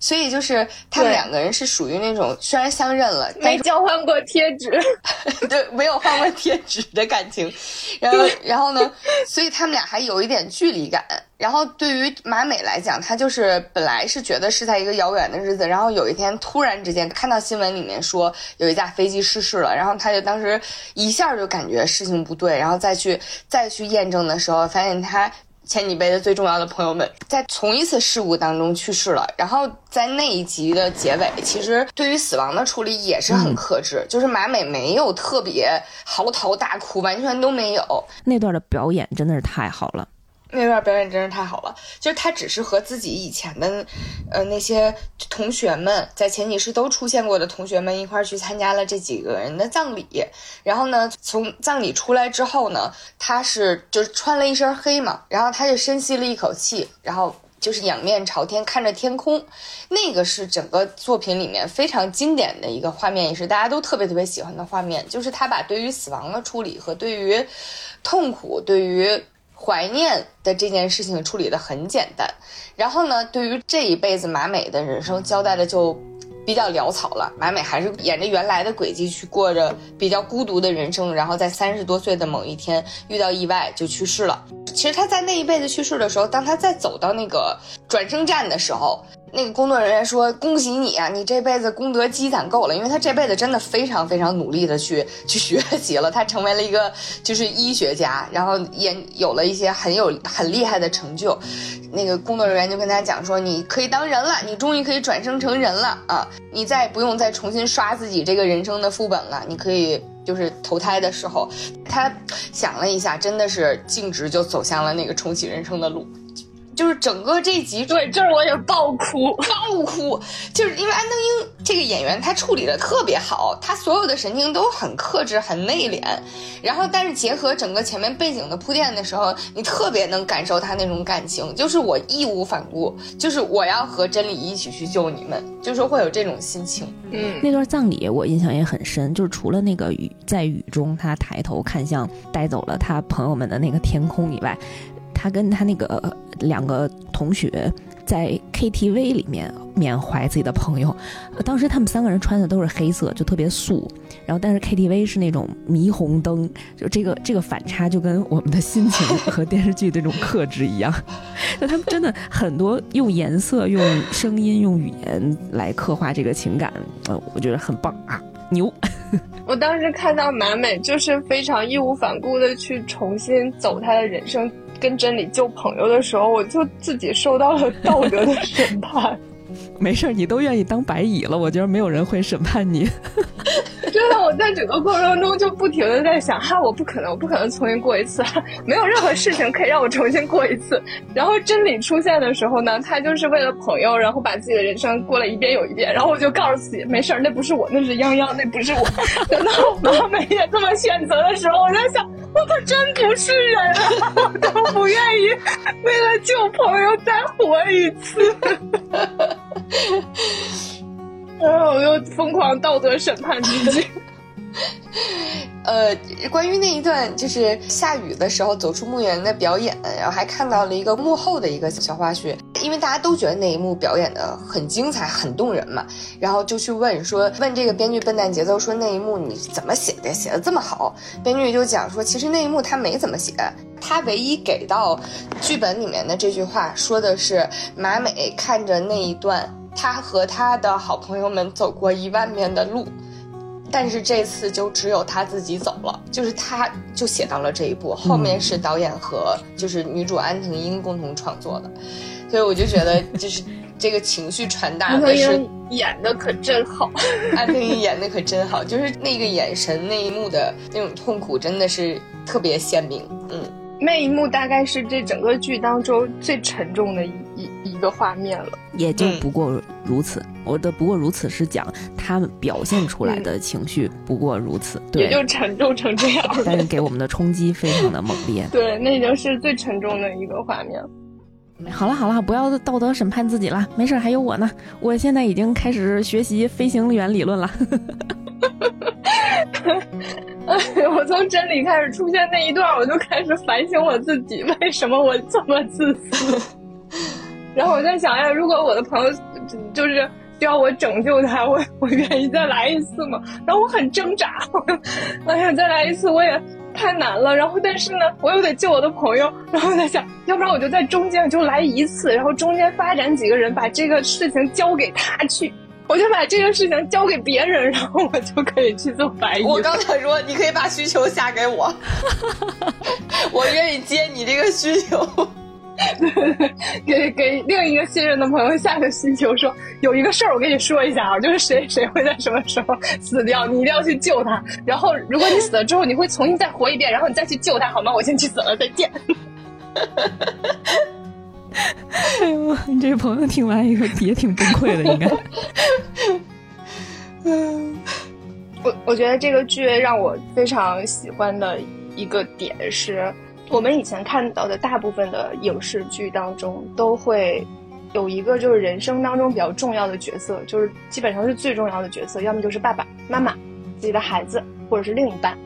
[SPEAKER 1] 所以就是他们两个人是属于那种虽然相认了，
[SPEAKER 3] 没交换过贴纸，
[SPEAKER 1] 对，没有换过贴纸的感情。然后，然后呢，所以他们俩还有一点距离感。然后对于马美来讲，她就是本来是觉得是在一个遥远的日子，然后有一天突然之间看到新闻里面说有一架飞机失事了，然后她就当时一下就感觉事情不对，然后再去再去验证的时候，发现她。前几辈的最重要的朋友们在同一次事故当中去世了，然后在那一集的结尾，其实对于死亡的处理也是很克制，就是马美没有特别嚎啕大哭，完全都没有。
[SPEAKER 2] 那段的表演真的是太好了。
[SPEAKER 1] 那段表演真是太好了，就是他只是和自己以前的，呃，那些同学们在前几世都出现过的同学们一块儿去参加了这几个人的葬礼，然后呢，从葬礼出来之后呢，他是就是穿了一身黑嘛，然后他就深吸了一口气，然后就是仰面朝天看着天空，那个是整个作品里面非常经典的一个画面，也是大家都特别特别喜欢的画面，就是他把对于死亡的处理和对于痛苦对于。怀念的这件事情处理的很简单，然后呢，对于这一辈子马美的人生交代的就比较潦草了。马美还是沿着原来的轨迹去过着比较孤独的人生，然后在三十多岁的某一天遇到意外就去世了。其实他在那一辈子去世的时候，当他再走到那个转生站的时候。那个工作人员说：“恭喜你啊，你这辈子功德积攒够了，因为他这辈子真的非常非常努力的去去学习了，他成为了一个就是医学家，然后也有了一些很有很厉害的成就。那个工作人员就跟他讲说：你可以当人了，你终于可以转生成人了啊，你再不用再重新刷自己这个人生的副本了，你可以就是投胎的时候，他想了一下，真的是径直就走向了那个重启人生的路。”就是整个这集，
[SPEAKER 3] 对，这儿我也爆哭，
[SPEAKER 1] 爆哭，就是因为安东英这个演员，他处理的特别好，他所有的神经都很克制、很内敛，然后但是结合整个前面背景的铺垫的时候，你特别能感受他那种感情，就是我义无反顾，就是我要和真理一起去救你们，就是会有这种心情。
[SPEAKER 3] 嗯，
[SPEAKER 2] 那段葬礼我印象也很深，就是除了那个雨在雨中，他抬头看向带走了他朋友们的那个天空以外。他跟他那个两个同学在 KTV 里面缅怀自己的朋友，当时他们三个人穿的都是黑色，就特别素。然后，但是 KTV 是那种霓虹灯，就这个这个反差就跟我们的心情和 电视剧这种克制一样。就他们真的很多用颜色、用声音、用语言来刻画这个情感，呃，我觉得很棒啊，牛！
[SPEAKER 3] 我当时看到马美就是非常义无反顾的去重新走他的人生。跟真理救朋友的时候，我就自己受到了道德的 审判。
[SPEAKER 2] 没事儿，你都愿意当白蚁了，我觉得没有人会审判你。
[SPEAKER 3] 真的，我在整个过程中就不停的在想，哈，我不可能，我不可能重新过一次，没有任何事情可以让我重新过一次。然后真理出现的时候呢，他就是为了朋友，然后把自己的人生过了一遍又一遍。然后我就告诉自己，没事儿，那不是我，那是泱泱，那不是我。等到马美也这么选择的时候，我在想。我可真不是人啊！我都不愿意为了救朋友再活一次，然后我又疯狂道德审判自己。
[SPEAKER 1] 呃，关于那一段就是下雨的时候走出墓园的表演，然后还看到了一个幕后的一个小花絮，因为大家都觉得那一幕表演的很精彩、很动人嘛，然后就去问说，问这个编剧笨蛋节奏说那一幕你怎么写的，写的这么好？编剧就讲说，其实那一幕他没怎么写，他唯一给到剧本里面的这句话说的是马美看着那一段，他和他的好朋友们走过一万遍的路。但是这次就只有他自己走了，就是他就写到了这一步，后面是导演和就是女主安藤英共同创作的，所以我就觉得 就是这个情绪传达的是
[SPEAKER 3] 演的可真好，
[SPEAKER 1] 安藤英演的可真好，就是那个眼神那一幕的那种痛苦真的是特别鲜明，嗯。
[SPEAKER 3] 那一幕大概是这整个剧当中最沉重的一一一个画面了，
[SPEAKER 2] 也就不过如此。我的不过如此是讲他们表现出来的情绪不过如此，对，
[SPEAKER 3] 也就沉重成这样。
[SPEAKER 2] 但是给我们的冲击非常的猛烈，
[SPEAKER 3] 对，那已经是最沉重的一个画面。
[SPEAKER 2] 好了好了，不要道德审判自己了，没事，还有我呢。我现在已经开始学习飞行员理论了。
[SPEAKER 3] 我从真理开始出现那一段，我就开始反省我自己，为什么我这么自私？然后我在想，哎，如果我的朋友就是需要我拯救他，我 我愿意再来一次吗？然后我很挣扎，哎呀，再来一次我也太难了。然后但是呢，我又得救我的朋友，然后我在想，要不然我就在中间就来一次，然后中间发展几个人，把这个事情交给他去。我就把这个事情交给别人，然后我就可以去做白衣。
[SPEAKER 1] 我刚才说，你可以把需求下给我，我愿意接你这个需求。
[SPEAKER 3] 给给另一个信任的朋友下个需求，说有一个事儿我跟你说一下啊，就是谁谁会在什么时候死掉，你一定要去救他。然后如果你死了之后，你会重新再活一遍，然后你再去救他，好吗？我先去死了，再见。
[SPEAKER 2] 哎呦，你这个朋友听完以后也挺崩溃的，应该。
[SPEAKER 3] 嗯，我我觉得这个剧让我非常喜欢的一个点是，我们以前看到的大部分的影视剧当中，都会有一个就是人生当中比较重要的角色，就是基本上是最重要的角色，要么就是爸爸妈妈、自己的孩子，或者是另一半。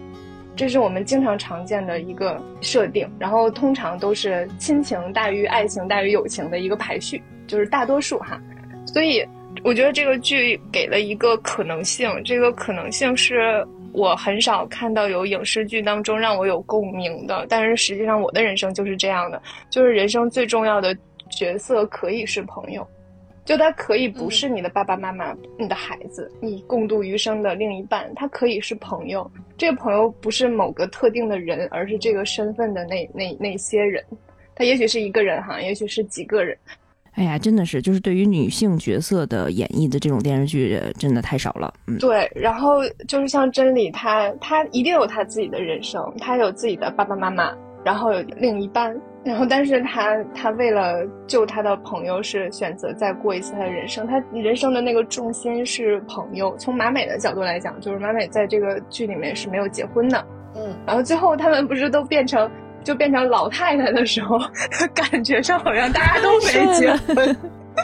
[SPEAKER 3] 这是我们经常常见的一个设定，然后通常都是亲情大于爱情大于友情的一个排序，就是大多数哈。所以我觉得这个剧给了一个可能性，这个可能性是我很少看到有影视剧当中让我有共鸣的。但是实际上我的人生就是这样的，就是人生最重要的角色可以是朋友。就他可以不是你的爸爸妈妈、你的孩子、你共度余生的另一半，他可以是朋友。这个朋友不是某个特定的人，而是这个身份的那那那些人。他也许是一个人哈，也许是几个人。
[SPEAKER 2] 哎呀，真的是，就是对于女性角色的演绎的这种电视剧，真的太少了。嗯，
[SPEAKER 3] 对。然后就是像真理，她她一定有她自己的人生，她有自己的爸爸妈妈，然后有另一半。然后，但是她她为了救她的朋友，是选择再过一次她的人生。她人生的那个重心是朋友。从马美的角度来讲，就是马美在这个剧里面是没有结婚的。
[SPEAKER 1] 嗯。
[SPEAKER 3] 然后最后他们不是都变成就变成老太太的时候，感觉上好像大家都没 结婚，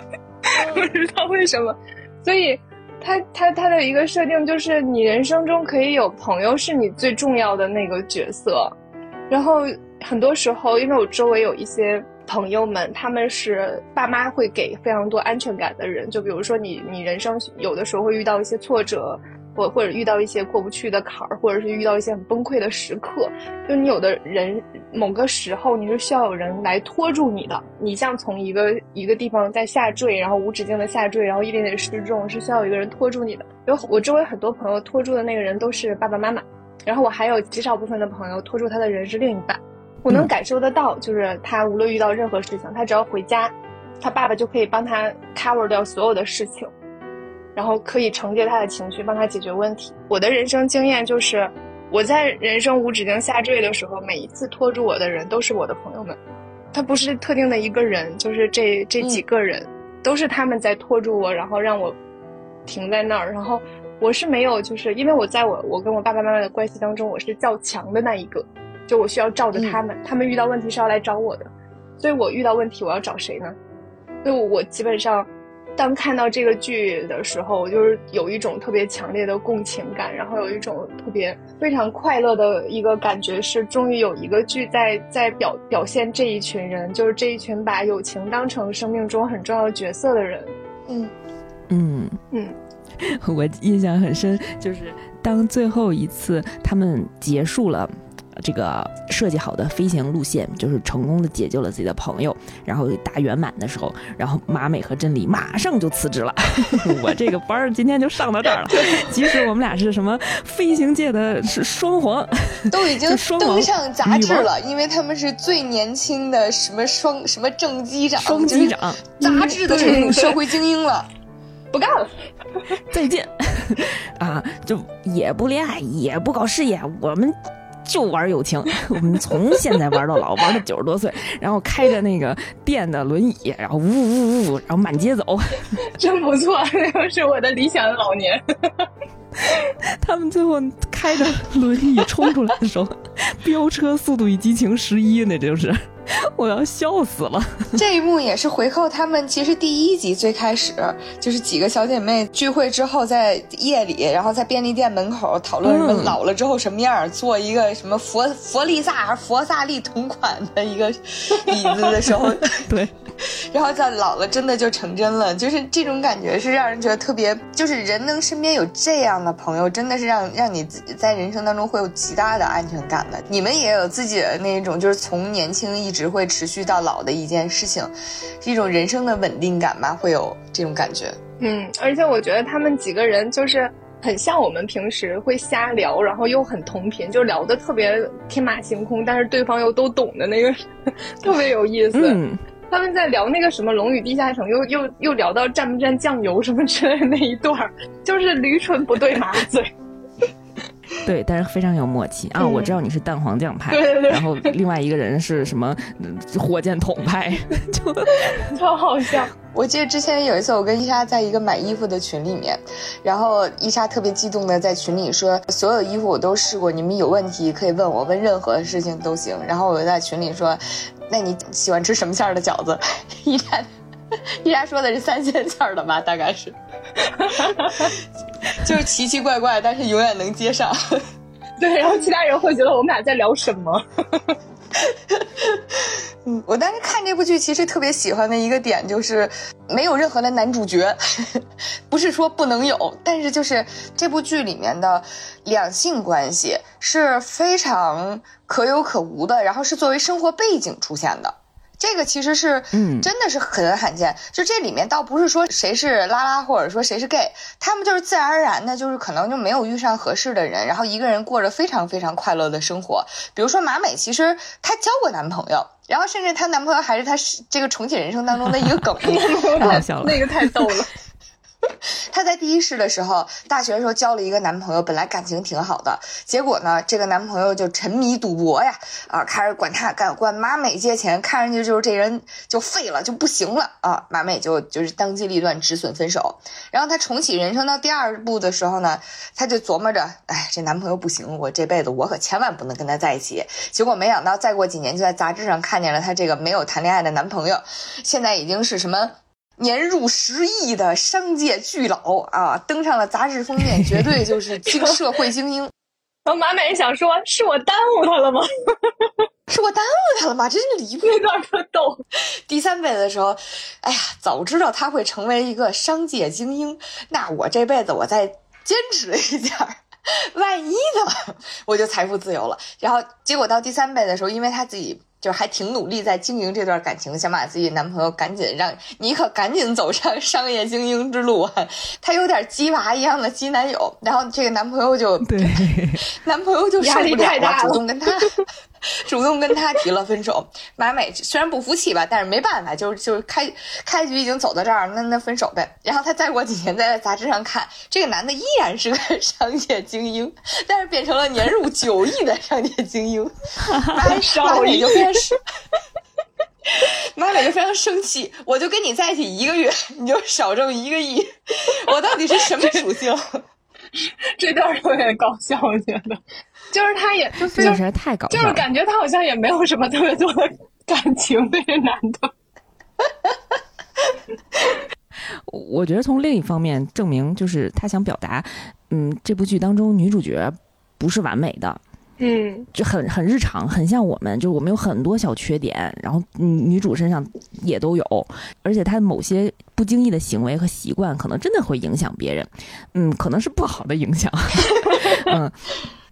[SPEAKER 3] 不知道为什么。所以，他他他的一个设定就是，你人生中可以有朋友，是你最重要的那个角色。然后。很多时候，因为我周围有一些朋友们，他们是爸妈会给非常多安全感的人。就比如说你，你人生有的时候会遇到一些挫折，或或者遇到一些过不去的坎儿，或者是遇到一些很崩溃的时刻。就你有的人某个时候你是需要有人来拖住你的。你像从一个一个地方在下坠，然后无止境的下坠，然后一点点失重，是需要有一个人拖住你的。有我周围很多朋友拖住的那个人都是爸爸妈妈，然后我还有极少部分的朋友拖住他的人是另一半。我能感受得到，就是他无论遇到任何事情，他只要回家，他爸爸就可以帮他 cover 掉所有的事情，然后可以承接他的情绪，帮他解决问题。我的人生经验就是，我在人生无止境下坠的时候，每一次拖住我的人都是我的朋友们，他不是特定的一个人，就是这这几个人，都是他们在拖住我，然后让我停在那儿。然后我是没有，就是因为我在我我跟我爸爸妈妈的关系当中，我是较强的那一个。就我需要罩着他们，他们遇到问题是要来找我的，所以我遇到问题我要找谁呢？所以我基本上当看到这个剧的时候，我就是有一种特别强烈的共情感，然后有一种特别非常快乐的一个感觉，是终于有一个剧在在表表现这一群人，就是这一群把友情当成生命中很重要的角色的人。
[SPEAKER 2] 嗯嗯
[SPEAKER 3] 嗯，
[SPEAKER 2] 我印象很深，就是当最后一次他们结束了。这个设计好的飞行路线，就是成功的解救了自己的朋友，然后大圆满的时候，然后马美和真理马上就辞职了。我这个班儿今天就上到这儿了。即使我们俩是什么飞行界的是双黄，
[SPEAKER 1] 都已经登上杂志了，因为他们是最年轻的什么双什么正机长，
[SPEAKER 2] 双机长，
[SPEAKER 1] 杂志的这种社会精英了，
[SPEAKER 3] 不干了，
[SPEAKER 2] 再见。啊，就也不恋爱，也不搞事业，我们。就玩友情，我们从现在玩到老，玩到九十多岁，然后开着那个电的轮椅，然后呜呜呜，然后满街走，
[SPEAKER 3] 真不错，这就是我的理想的老年。
[SPEAKER 2] 他们最后开着轮椅冲出来的时候，飙车《速度与激情十一》，那就是。我要笑死了！
[SPEAKER 1] 这一幕也是回扣他们其实第一集最开始就是几个小姐妹聚会之后，在夜里，然后在便利店门口讨论什么老了之后什么样，做一个什么佛佛利萨还是佛萨利同款的一个椅子的时候，
[SPEAKER 2] 对。
[SPEAKER 1] 然后在老了，真的就成真了，就是这种感觉是让人觉得特别，就是人能身边有这样的朋友，真的是让让你在人生当中会有极大的安全感的。你们也有自己的那一种，就是从年轻一直会持续到老的一件事情，是一种人生的稳定感吧，会有这种感觉。
[SPEAKER 3] 嗯，而且我觉得他们几个人就是很像我们平时会瞎聊，然后又很同频，就聊的特别天马行空，但是对方又都懂的那个，特别有意思。他们在聊那个什么《龙与地下城》，又又又聊到蘸不蘸酱油什么之类的那一段儿，就是驴唇不对马嘴。
[SPEAKER 2] 对，但是非常有默契啊！我知道你是蛋黄酱派，
[SPEAKER 3] 对对对，
[SPEAKER 2] 然后另外一个人是什么火箭筒派，就
[SPEAKER 3] 超好笑。
[SPEAKER 1] 我记得之前有一次，我跟伊莎在一个买衣服的群里面，然后伊莎特别激动的在群里说：“所有衣服我都试过，你们有问题可以问我，问任何事情都行。”然后我就在群里说。那你喜欢吃什么馅儿的饺子？伊莎，伊莎说的是三鲜馅儿的吧？大概是，就是奇奇怪怪，但是永远能接上。
[SPEAKER 3] 对，然后其他人会觉得我们俩在聊什么？
[SPEAKER 1] 嗯，我当时看这部剧，其实特别喜欢的一个点就是没有任何的男主角，不是说不能有，但是就是这部剧里面的两性关系是非常。可有可无的，然后是作为生活背景出现的，这个其实是，嗯，真的是很罕见。就这里面倒不是说谁是拉拉，或者说谁是 gay，他们就是自然而然的，就是可能就没有遇上合适的人，然后一个人过着非常非常快乐的生活。比如说马美，其实她交过男朋友，然后甚至她男朋友还是她这个重启人生当中的一个梗，
[SPEAKER 2] 太搞笑了，
[SPEAKER 3] 那个太逗了。
[SPEAKER 1] 她在第一世的时候，大学的时候交了一个男朋友，本来感情挺好的，结果呢，这个男朋友就沉迷赌博呀，啊，开始管他干管马美借钱，看上去就是这人就废了，就不行了啊，马美就就是当机立断止损分手。然后她重启人生到第二部的时候呢，她就琢磨着，哎，这男朋友不行，我这辈子我可千万不能跟他在一起。结果没想到再过几年，就在杂志上看见了她这个没有谈恋爱的男朋友，现在已经是什么？年入十亿的商界巨佬啊，登上了杂志封面，绝对就是 精社会精英。
[SPEAKER 3] 然后马美想说：“是我耽误他了吗？
[SPEAKER 1] 是我耽误他了吗？真是离谱，
[SPEAKER 3] 那段可逗。”
[SPEAKER 1] 第三辈子的时候，哎呀，早知道他会成为一个商界精英，那我这辈子我再坚持一下，万一呢，我就财富自由了。然后结果到第三辈的时候，因为他自己。就还挺努力在经营这段感情，想把自己男朋友赶紧让你可赶紧走上 商业精英之路。他有点鸡娃一样的鸡男友，然后这个男朋友就
[SPEAKER 2] 对，
[SPEAKER 1] 男朋友就受不了了，主动跟他。主动跟他提了分手，马美虽然不服气吧，但是没办法，就是就是开开局已经走到这儿，那那分手呗。然后他再过几年再在杂志上看，这个男的依然是个 商业精英，但是变成了年入九亿的商业精英，马美就变是，马美就非常生气，我就跟你在一起一个月，你就少挣一个亿，我到底是什么属性？
[SPEAKER 3] 这段有点搞笑，我觉得。就是他，也就
[SPEAKER 2] 是就是太搞
[SPEAKER 3] 笑，就是感觉他好像也没有什么特别多的感情，那个男的。
[SPEAKER 2] 我觉得从另一方面证明，就是他想表达，嗯，这部剧当中女主角不是完美的，
[SPEAKER 3] 嗯，
[SPEAKER 2] 就很很日常，很像我们，就是我们有很多小缺点，然后嗯女主身上也都有，而且她某些不经意的行为和习惯，可能真的会影响别人，嗯，可能是不好的影响，嗯。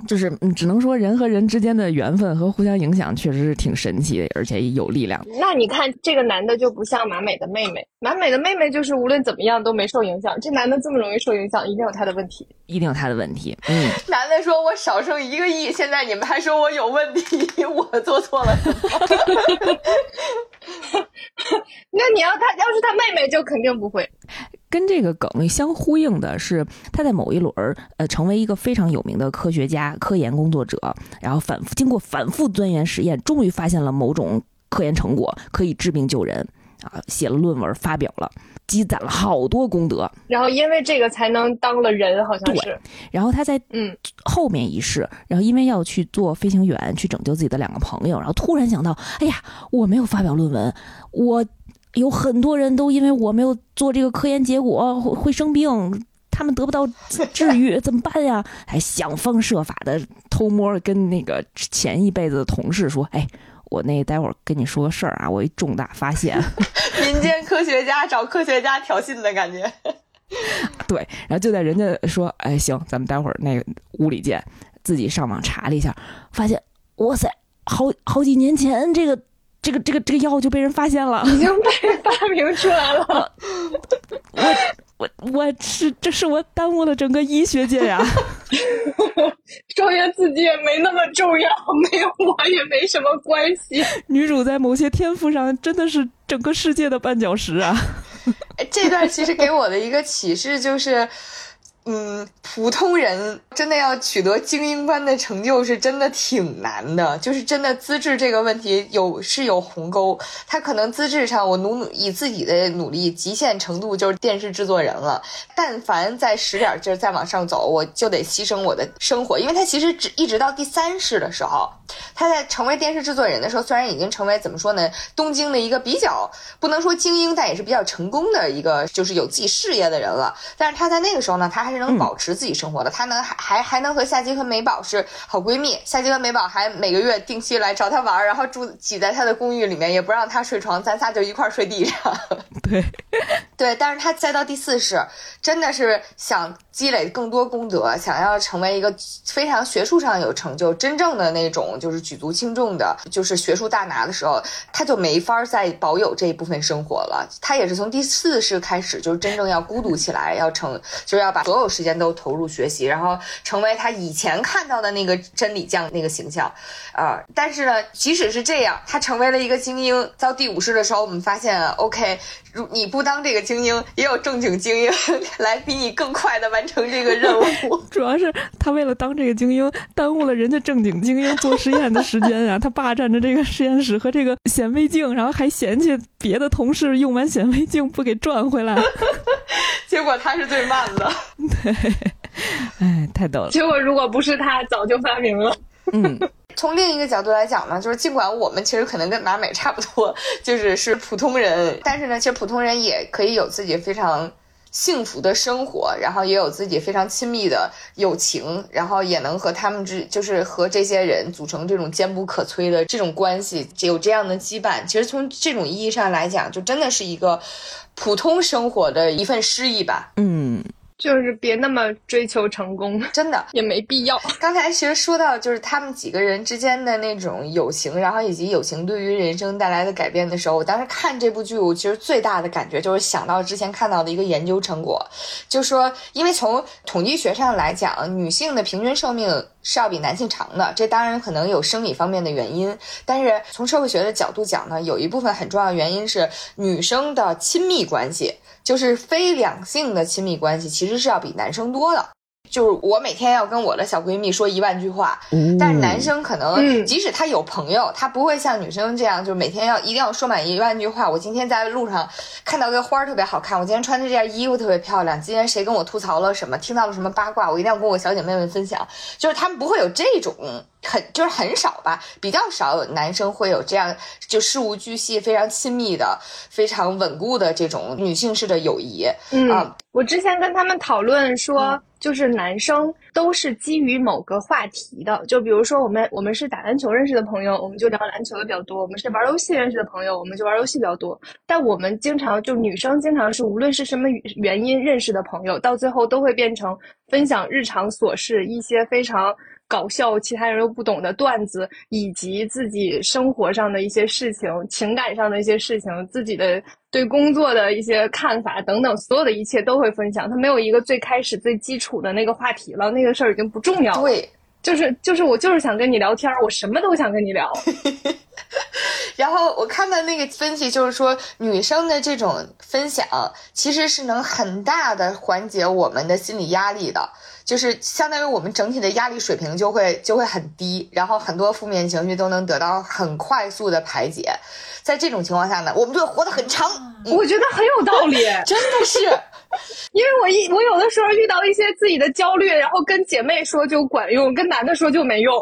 [SPEAKER 2] 就是嗯，只能说人和人之间的缘分和互相影响确实是挺神奇的，而且有力量。
[SPEAKER 3] 那你看这个男的就不像马美的妹妹，马美的妹妹就是无论怎么样都没受影响，这男的这么容易受影响，一定有他的问题。
[SPEAKER 2] 一定有他的问题。嗯，
[SPEAKER 1] 男的说我少挣一个亿，现在你们还说我有问题，我做错了什么？
[SPEAKER 3] 那你要他要是他妹妹，就肯定不会。
[SPEAKER 2] 跟这个梗相呼应的是，他在某一轮儿，呃，成为一个非常有名的科学家、科研工作者，然后反复经过反复钻研实验，终于发现了某种科研成果可以治病救人，啊，写了论文发表了，积攒了好多功德。
[SPEAKER 3] 然后因为这个才能当了人，好像是。
[SPEAKER 2] 然后他在
[SPEAKER 3] 嗯
[SPEAKER 2] 后面一世，然后因为要去做飞行员，去拯救自己的两个朋友，然后突然想到，哎呀，我没有发表论文，我。有很多人都因为我没有做这个科研结果会会生病，他们得不到治 愈怎么办呀？还想方设法的偷摸跟那个前一辈子的同事说：“哎，我那待会儿跟你说个事儿啊，我一重大发现。”
[SPEAKER 1] 民间科学家找科学家挑衅的感觉。
[SPEAKER 2] 对，然后就在人家说：“哎，行，咱们待会儿那个屋里见。”自己上网查了一下，发现哇塞，好好几年前这个。这个这个这个药就被人发现了，
[SPEAKER 3] 已经被发明出来了。
[SPEAKER 2] 我我我是这是我耽误了整个医学界呀。
[SPEAKER 3] 庄园自己也没那么重要，没有我也没什么关系。
[SPEAKER 2] 女主在某些天赋上真的是整个世界的绊脚石啊。
[SPEAKER 1] 这段其实给我的一个启示就是。嗯，普通人真的要取得精英般的成就，是真的挺难的。就是真的资质这个问题有是有鸿沟，他可能资质上我努努以自己的努力极限程度就是电视制作人了。但凡再使点劲再往上走，我就得牺牲我的生活，因为他其实只一直到第三世的时候，他在成为电视制作人的时候，虽然已经成为怎么说呢，东京的一个比较不能说精英，但也是比较成功的一个就是有自己事业的人了。但是他在那个时候呢，他还是。能保持自己生活的，她能还还还能和夏姬和美宝是好闺蜜，夏姬和美宝还每个月定期来找她玩，然后住挤在她的公寓里面，也不让她睡床，咱仨就一块睡地上。
[SPEAKER 2] 对，
[SPEAKER 1] 对，但是她再到第四世，真的是想积累更多功德，想要成为一个非常学术上有成就、真正的那种就是举足轻重的，就是学术大拿的时候，她就没法再保有这一部分生活了。她也是从第四世开始，就是真正要孤独起来，要成，就是要把所有。时间都投入学习，然后成为他以前看到的那个真理匠那个形象，啊！但是呢，即使是这样，他成为了一个精英。到第五世的时候，我们发现，OK，如你不当这个精英，也有正经精英 来比你更快的完成这个任务。
[SPEAKER 2] 主要是他为了当这个精英，耽误了人家正经精英做实验的时间啊！他霸占着这个实验室和这个显微镜，然后还嫌弃别的同事用完显微镜不给转回来，
[SPEAKER 1] 结果他是最慢的。
[SPEAKER 2] 对，哎，太逗了。
[SPEAKER 3] 结果如果不是他，早就发明了。
[SPEAKER 2] 嗯，
[SPEAKER 1] 从另一个角度来讲呢，就是尽管我们其实可能跟马美差不多，就是是普通人，但是呢，其实普通人也可以有自己非常幸福的生活，然后也有自己非常亲密的友情，然后也能和他们之，就是和这些人组成这种坚不可摧的这种关系，有这样的羁绊。其实从这种意义上来讲，就真的是一个普通生活的一份诗意吧。
[SPEAKER 2] 嗯。
[SPEAKER 3] 就是别那么追求成功，
[SPEAKER 1] 真的
[SPEAKER 3] 也没必要。
[SPEAKER 1] 刚才其实说到，就是他们几个人之间的那种友情，然后以及友情对于人生带来的改变的时候，我当时看这部剧，我其实最大的感觉就是想到之前看到的一个研究成果，就说，因为从统计学上来讲，女性的平均寿命是要比男性长的，这当然可能有生理方面的原因，但是从社会学的角度讲呢，有一部分很重要的原因是女生的亲密关系。就是非两性的亲密关系，其实是要比男生多的。就是我每天要跟我的小闺蜜说一万句话，但是男生可能即使他有朋友，他不会像女生这样，就是每天要一定要说满一万句话。我今天在路上看到个花儿特别好看，我今天穿的这件衣服特别漂亮，今天谁跟我吐槽了什么，听到了什么八卦，我一定要跟我小姐妹们分享。就是他们不会有这种很就是很少吧，比较少有男生会有这样就事无巨细、非常亲密的、非常稳固的这种女性式的友谊。
[SPEAKER 3] 嗯
[SPEAKER 1] 啊，
[SPEAKER 3] 我之前跟他们讨论说，就是男生都是基于某个话题的，就比如说我们我们是打篮球认识的朋友，我们就聊篮球的比较多；我们是玩游戏认识的朋友，我们就玩游戏比较多。但我们经常就女生经常是无论是什么原因认识的朋友，到最后都会变成分享日常琐事，一些非常。搞笑，其他人又不懂的段子，以及自己生活上的一些事情、情感上的一些事情、自己的对工作的一些看法等等，所有的一切都会分享。他没有一个最开始最基础的那个话题了，那个事儿已经不重要了。
[SPEAKER 1] 对，
[SPEAKER 3] 就是就是我就是想跟你聊天，我什么都想跟你聊。
[SPEAKER 1] 然后我看到那个分析，就是说女生的这种分享其实是能很大的缓解我们的心理压力的。就是相当于我们整体的压力水平就会就会很低，然后很多负面情绪都能得到很快速的排解。在这种情况下呢，我们就会活得很长。
[SPEAKER 3] 我觉得很有道理，
[SPEAKER 1] 真的是，
[SPEAKER 3] 因为我一我有的时候遇到一些自己的焦虑，然后跟姐妹说就管用，跟男的说就没用。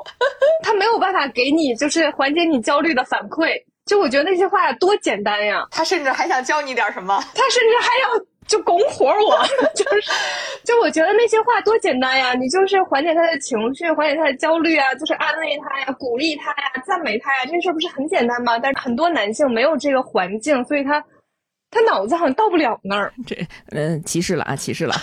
[SPEAKER 3] 他没有办法给你就是缓解你焦虑的反馈。就我觉得那些话多简单呀，
[SPEAKER 1] 他甚至还想教你点什么，
[SPEAKER 3] 他甚至还要。就拱火我，就是，就我觉得那些话多简单呀！你就是缓解他的情绪，缓解他的焦虑啊，就是安慰他呀，鼓励他呀，赞美他呀，这事儿不是很简单吗？但是很多男性没有这个环境，所以他他脑子好像到不了那儿。
[SPEAKER 2] 这，嗯，歧视了啊，歧视了。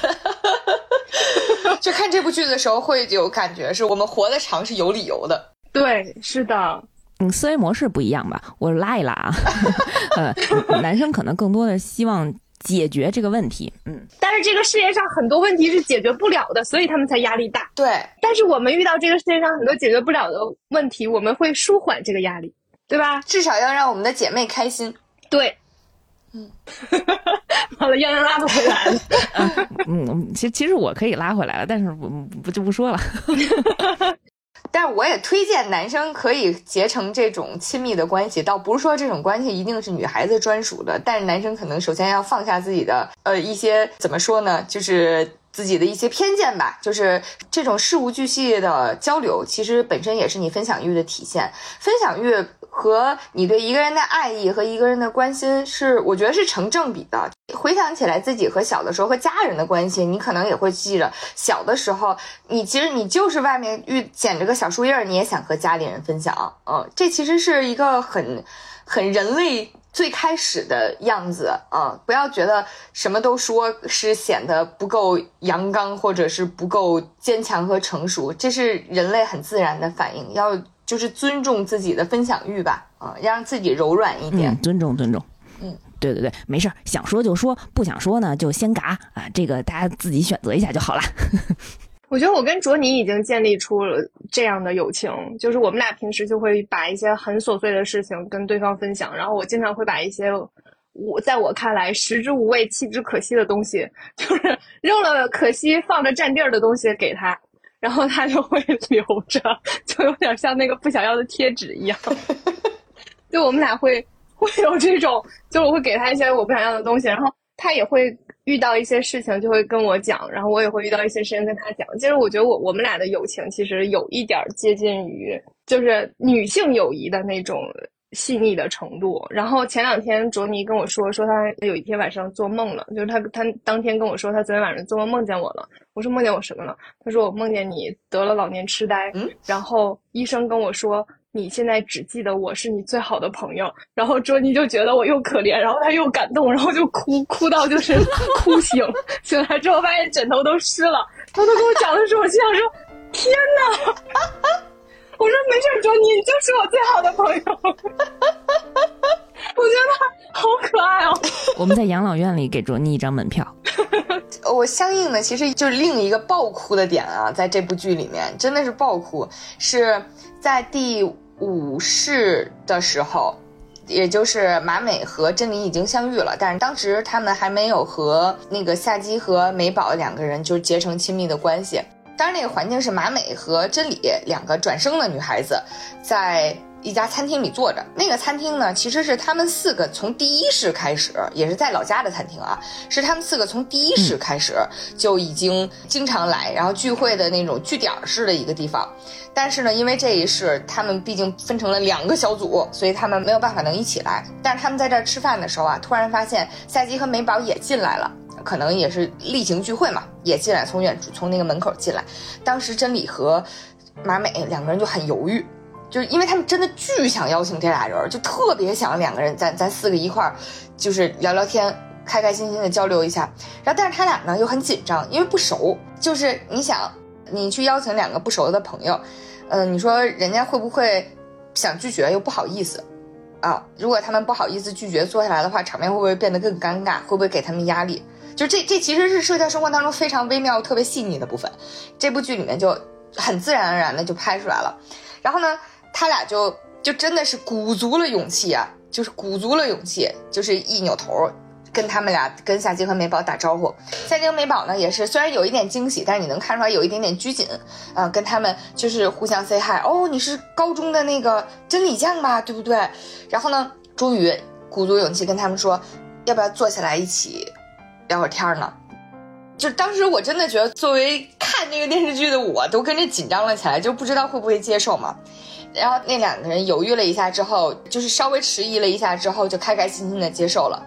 [SPEAKER 1] 就看这部剧的时候会有感觉，是我们活得长是有理由的。
[SPEAKER 3] 对，是的。
[SPEAKER 2] 嗯，思维模式不一样吧？我拉一拉啊。呃，男生可能更多的希望。解决这个问题，嗯，
[SPEAKER 3] 但是这个世界上很多问题是解决不了的，所以他们才压力大。
[SPEAKER 1] 对，
[SPEAKER 3] 但是我们遇到这个世界上很多解决不了的问题，我们会舒缓这个压力，对吧？
[SPEAKER 1] 至少要让我们的姐妹开心。
[SPEAKER 3] 对，嗯，好了，洋洋拉不回来了。
[SPEAKER 2] 嗯，其实其实我可以拉回来了，但是不不就不说了。
[SPEAKER 1] 但是我也推荐男生可以结成这种亲密的关系，倒不是说这种关系一定是女孩子专属的，但是男生可能首先要放下自己的呃一些怎么说呢，就是自己的一些偏见吧，就是这种事无巨细的交流，其实本身也是你分享欲的体现，分享欲。和你对一个人的爱意和一个人的关心是，我觉得是成正比的。回想起来自己和小的时候和家人的关系，你可能也会记着，小的时候你其实你就是外面遇捡着个小树叶，你也想和家里人分享。嗯，这其实是一个很很人类最开始的样子啊！不要觉得什么都说是显得不够阳刚，或者是不够坚强和成熟，这是人类很自然的反应。要。就是尊重自己的分享欲吧，啊，要让自己柔软一点。
[SPEAKER 2] 尊重，尊重。
[SPEAKER 1] 嗯，
[SPEAKER 2] 对对对，没事儿，想说就说，不想说呢就先嘎啊，这个大家自己选择一下就好了。
[SPEAKER 3] 我觉得我跟卓尼已经建立出了这样的友情，就是我们俩平时就会把一些很琐碎的事情跟对方分享，然后我经常会把一些我在我看来食之无味弃之可惜的东西，就是 扔了可惜放着占地儿的东西给他。然后他就会留着，就有点像那个不想要的贴纸一样。就我们俩会会有这种，就我会给他一些我不想要的东西，然后他也会遇到一些事情就会跟我讲，然后我也会遇到一些事情跟他讲。其实我觉得我我们俩的友情其实有一点接近于就是女性友谊的那种。细腻的程度。然后前两天卓尼跟我说，说他有一天晚上做梦了，就是他他当天跟我说，他昨天晚上做梦梦见我了。我说梦见我什么了？他说我梦见你得了老年痴呆。嗯。然后医生跟我说，你现在只记得我是你最好的朋友。然后卓尼就觉得我又可怜，然后他又感动，然后就哭哭到就是 哭醒。醒来之后发现枕头都湿了。他都跟我讲的时候，我心想说：天哪！我说没事，卓尼你就是我最好的朋友。我觉得好可爱哦。
[SPEAKER 2] 我们在养老院里给卓尼一张门票。
[SPEAKER 1] 我相应的其实就是另一个爆哭的点啊，在这部剧里面真的是爆哭，是在第五世的时候，也就是马美和真理已经相遇了，但是当时他们还没有和那个夏姬和美宝两个人就结成亲密的关系。当然，那个环境是马美和真理两个转生的女孩子，在一家餐厅里坐着。那个餐厅呢，其实是他们四个从第一世开始，也是在老家的餐厅啊，是他们四个从第一世开始就已经经常来，然后聚会的那种据点式的一个地方。但是呢，因为这一世他们毕竟分成了两个小组，所以他们没有办法能一起来。但是他们在这儿吃饭的时候啊，突然发现赛基和美宝也进来了。可能也是例行聚会嘛，也进来，从远从那个门口进来。当时真理和马美两个人就很犹豫，就是因为他们真的巨想邀请这俩人，就特别想两个人咱咱四个一块儿，就是聊聊天，开开心心的交流一下。然后但是他俩呢又很紧张，因为不熟。就是你想，你去邀请两个不熟的朋友，嗯，你说人家会不会想拒绝又不好意思啊？如果他们不好意思拒绝坐下来的话，场面会不会变得更尴尬？会不会给他们压力？就这，这其实是社交生活当中非常微妙、特别细腻的部分。这部剧里面就很自然而然的就拍出来了。然后呢，他俩就就真的是鼓足了勇气啊，就是鼓足了勇气，就是一扭头跟他们俩、跟夏姬和美宝打招呼。夏姬和美宝呢，也是虽然有一点惊喜，但是你能看出来有一点点拘谨啊，跟他们就是互相 say hi。哦，你是高中的那个真理酱吧？对不对？然后呢，终于鼓足勇气跟他们说，要不要坐下来一起？聊会儿天呢，就当时我真的觉得，作为看那个电视剧的我，都跟着紧张了起来，就不知道会不会接受嘛。然后那两个人犹豫了一下之后，就是稍微迟疑了一下之后，就开开心心的接受了。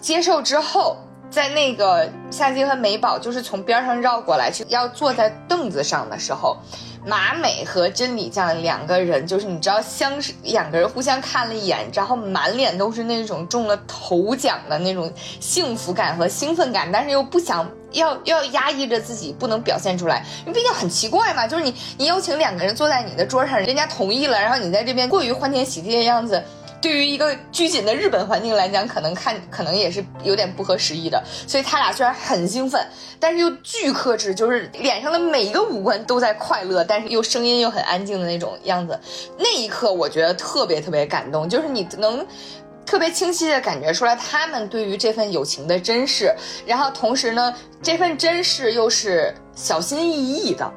[SPEAKER 1] 接受之后，在那个夏姬和美宝就是从边上绕过来去要坐在凳子上的时候。马美和真理酱两个人，就是你知道相，两个人互相看了一眼，然后满脸都是那种中了头奖的那种幸福感和兴奋感，但是又不想要要压抑着自己不能表现出来，因为毕竟很奇怪嘛，就是你你邀请两个人坐在你的桌上，人家同意了，然后你在这边过于欢天喜地的样子。对于一个拘谨的日本环境来讲，可能看可能也是有点不合时宜的。所以他俩虽然很兴奋，但是又巨克制，就是脸上的每一个五官都在快乐，但是又声音又很安静的那种样子。那一刻，我觉得特别特别感动，就是你能特别清晰的感觉出来他们对于这份友情的珍视，然后同时呢，这份珍视又是小心翼翼的。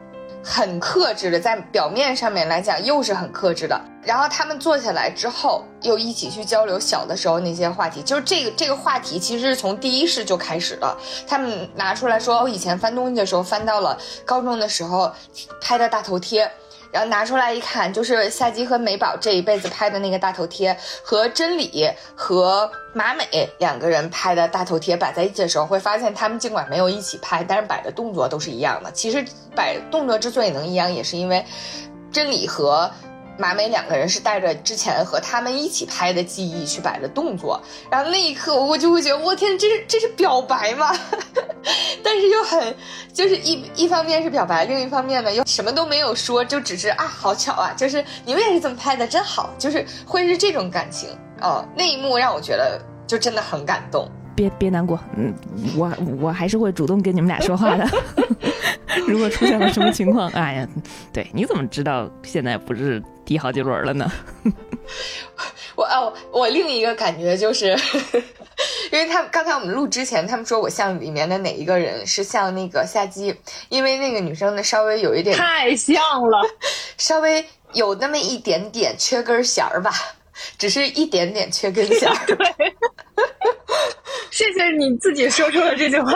[SPEAKER 1] 很克制的，在表面上面来讲又是很克制的。然后他们坐下来之后，又一起去交流小的时候那些话题。就是这个这个话题，其实是从第一世就开始了。他们拿出来说，我以前翻东西的时候翻到了高中的时候拍的大头贴。然后拿出来一看，就是夏姬和美宝这一辈子拍的那个大头贴，和真理和马美两个人拍的大头贴摆在一起的时候，会发现他们尽管没有一起拍，但是摆的动作都是一样的。其实摆动作之所以能一样，也是因为真理和。马美两个人是带着之前和他们一起拍的记忆去摆的动作，然后那一刻我就会觉得，我天，这是这是表白吗？但是又很，就是一一方面是表白，另一方面呢又什么都没有说，就只是啊，好巧啊，就是你们也是这么拍的，真好，就是会是这种感情哦。那一幕让我觉得就真的很感动。
[SPEAKER 2] 别别难过，嗯，我我还是会主动跟你们俩说话的。如果出现了什么情况，哎呀，对，你怎么知道现在不是第好几轮了呢？
[SPEAKER 1] 我哦，我另一个感觉就是，因为他们刚才我们录之前，他们说我像里面的哪一个人是像那个夏姬，因为那个女生呢稍微有一点
[SPEAKER 3] 太像了，
[SPEAKER 1] 稍微有那么一点点缺根弦儿吧，只是一点点缺根弦儿。
[SPEAKER 3] 对，谢谢你自己说出了这句话，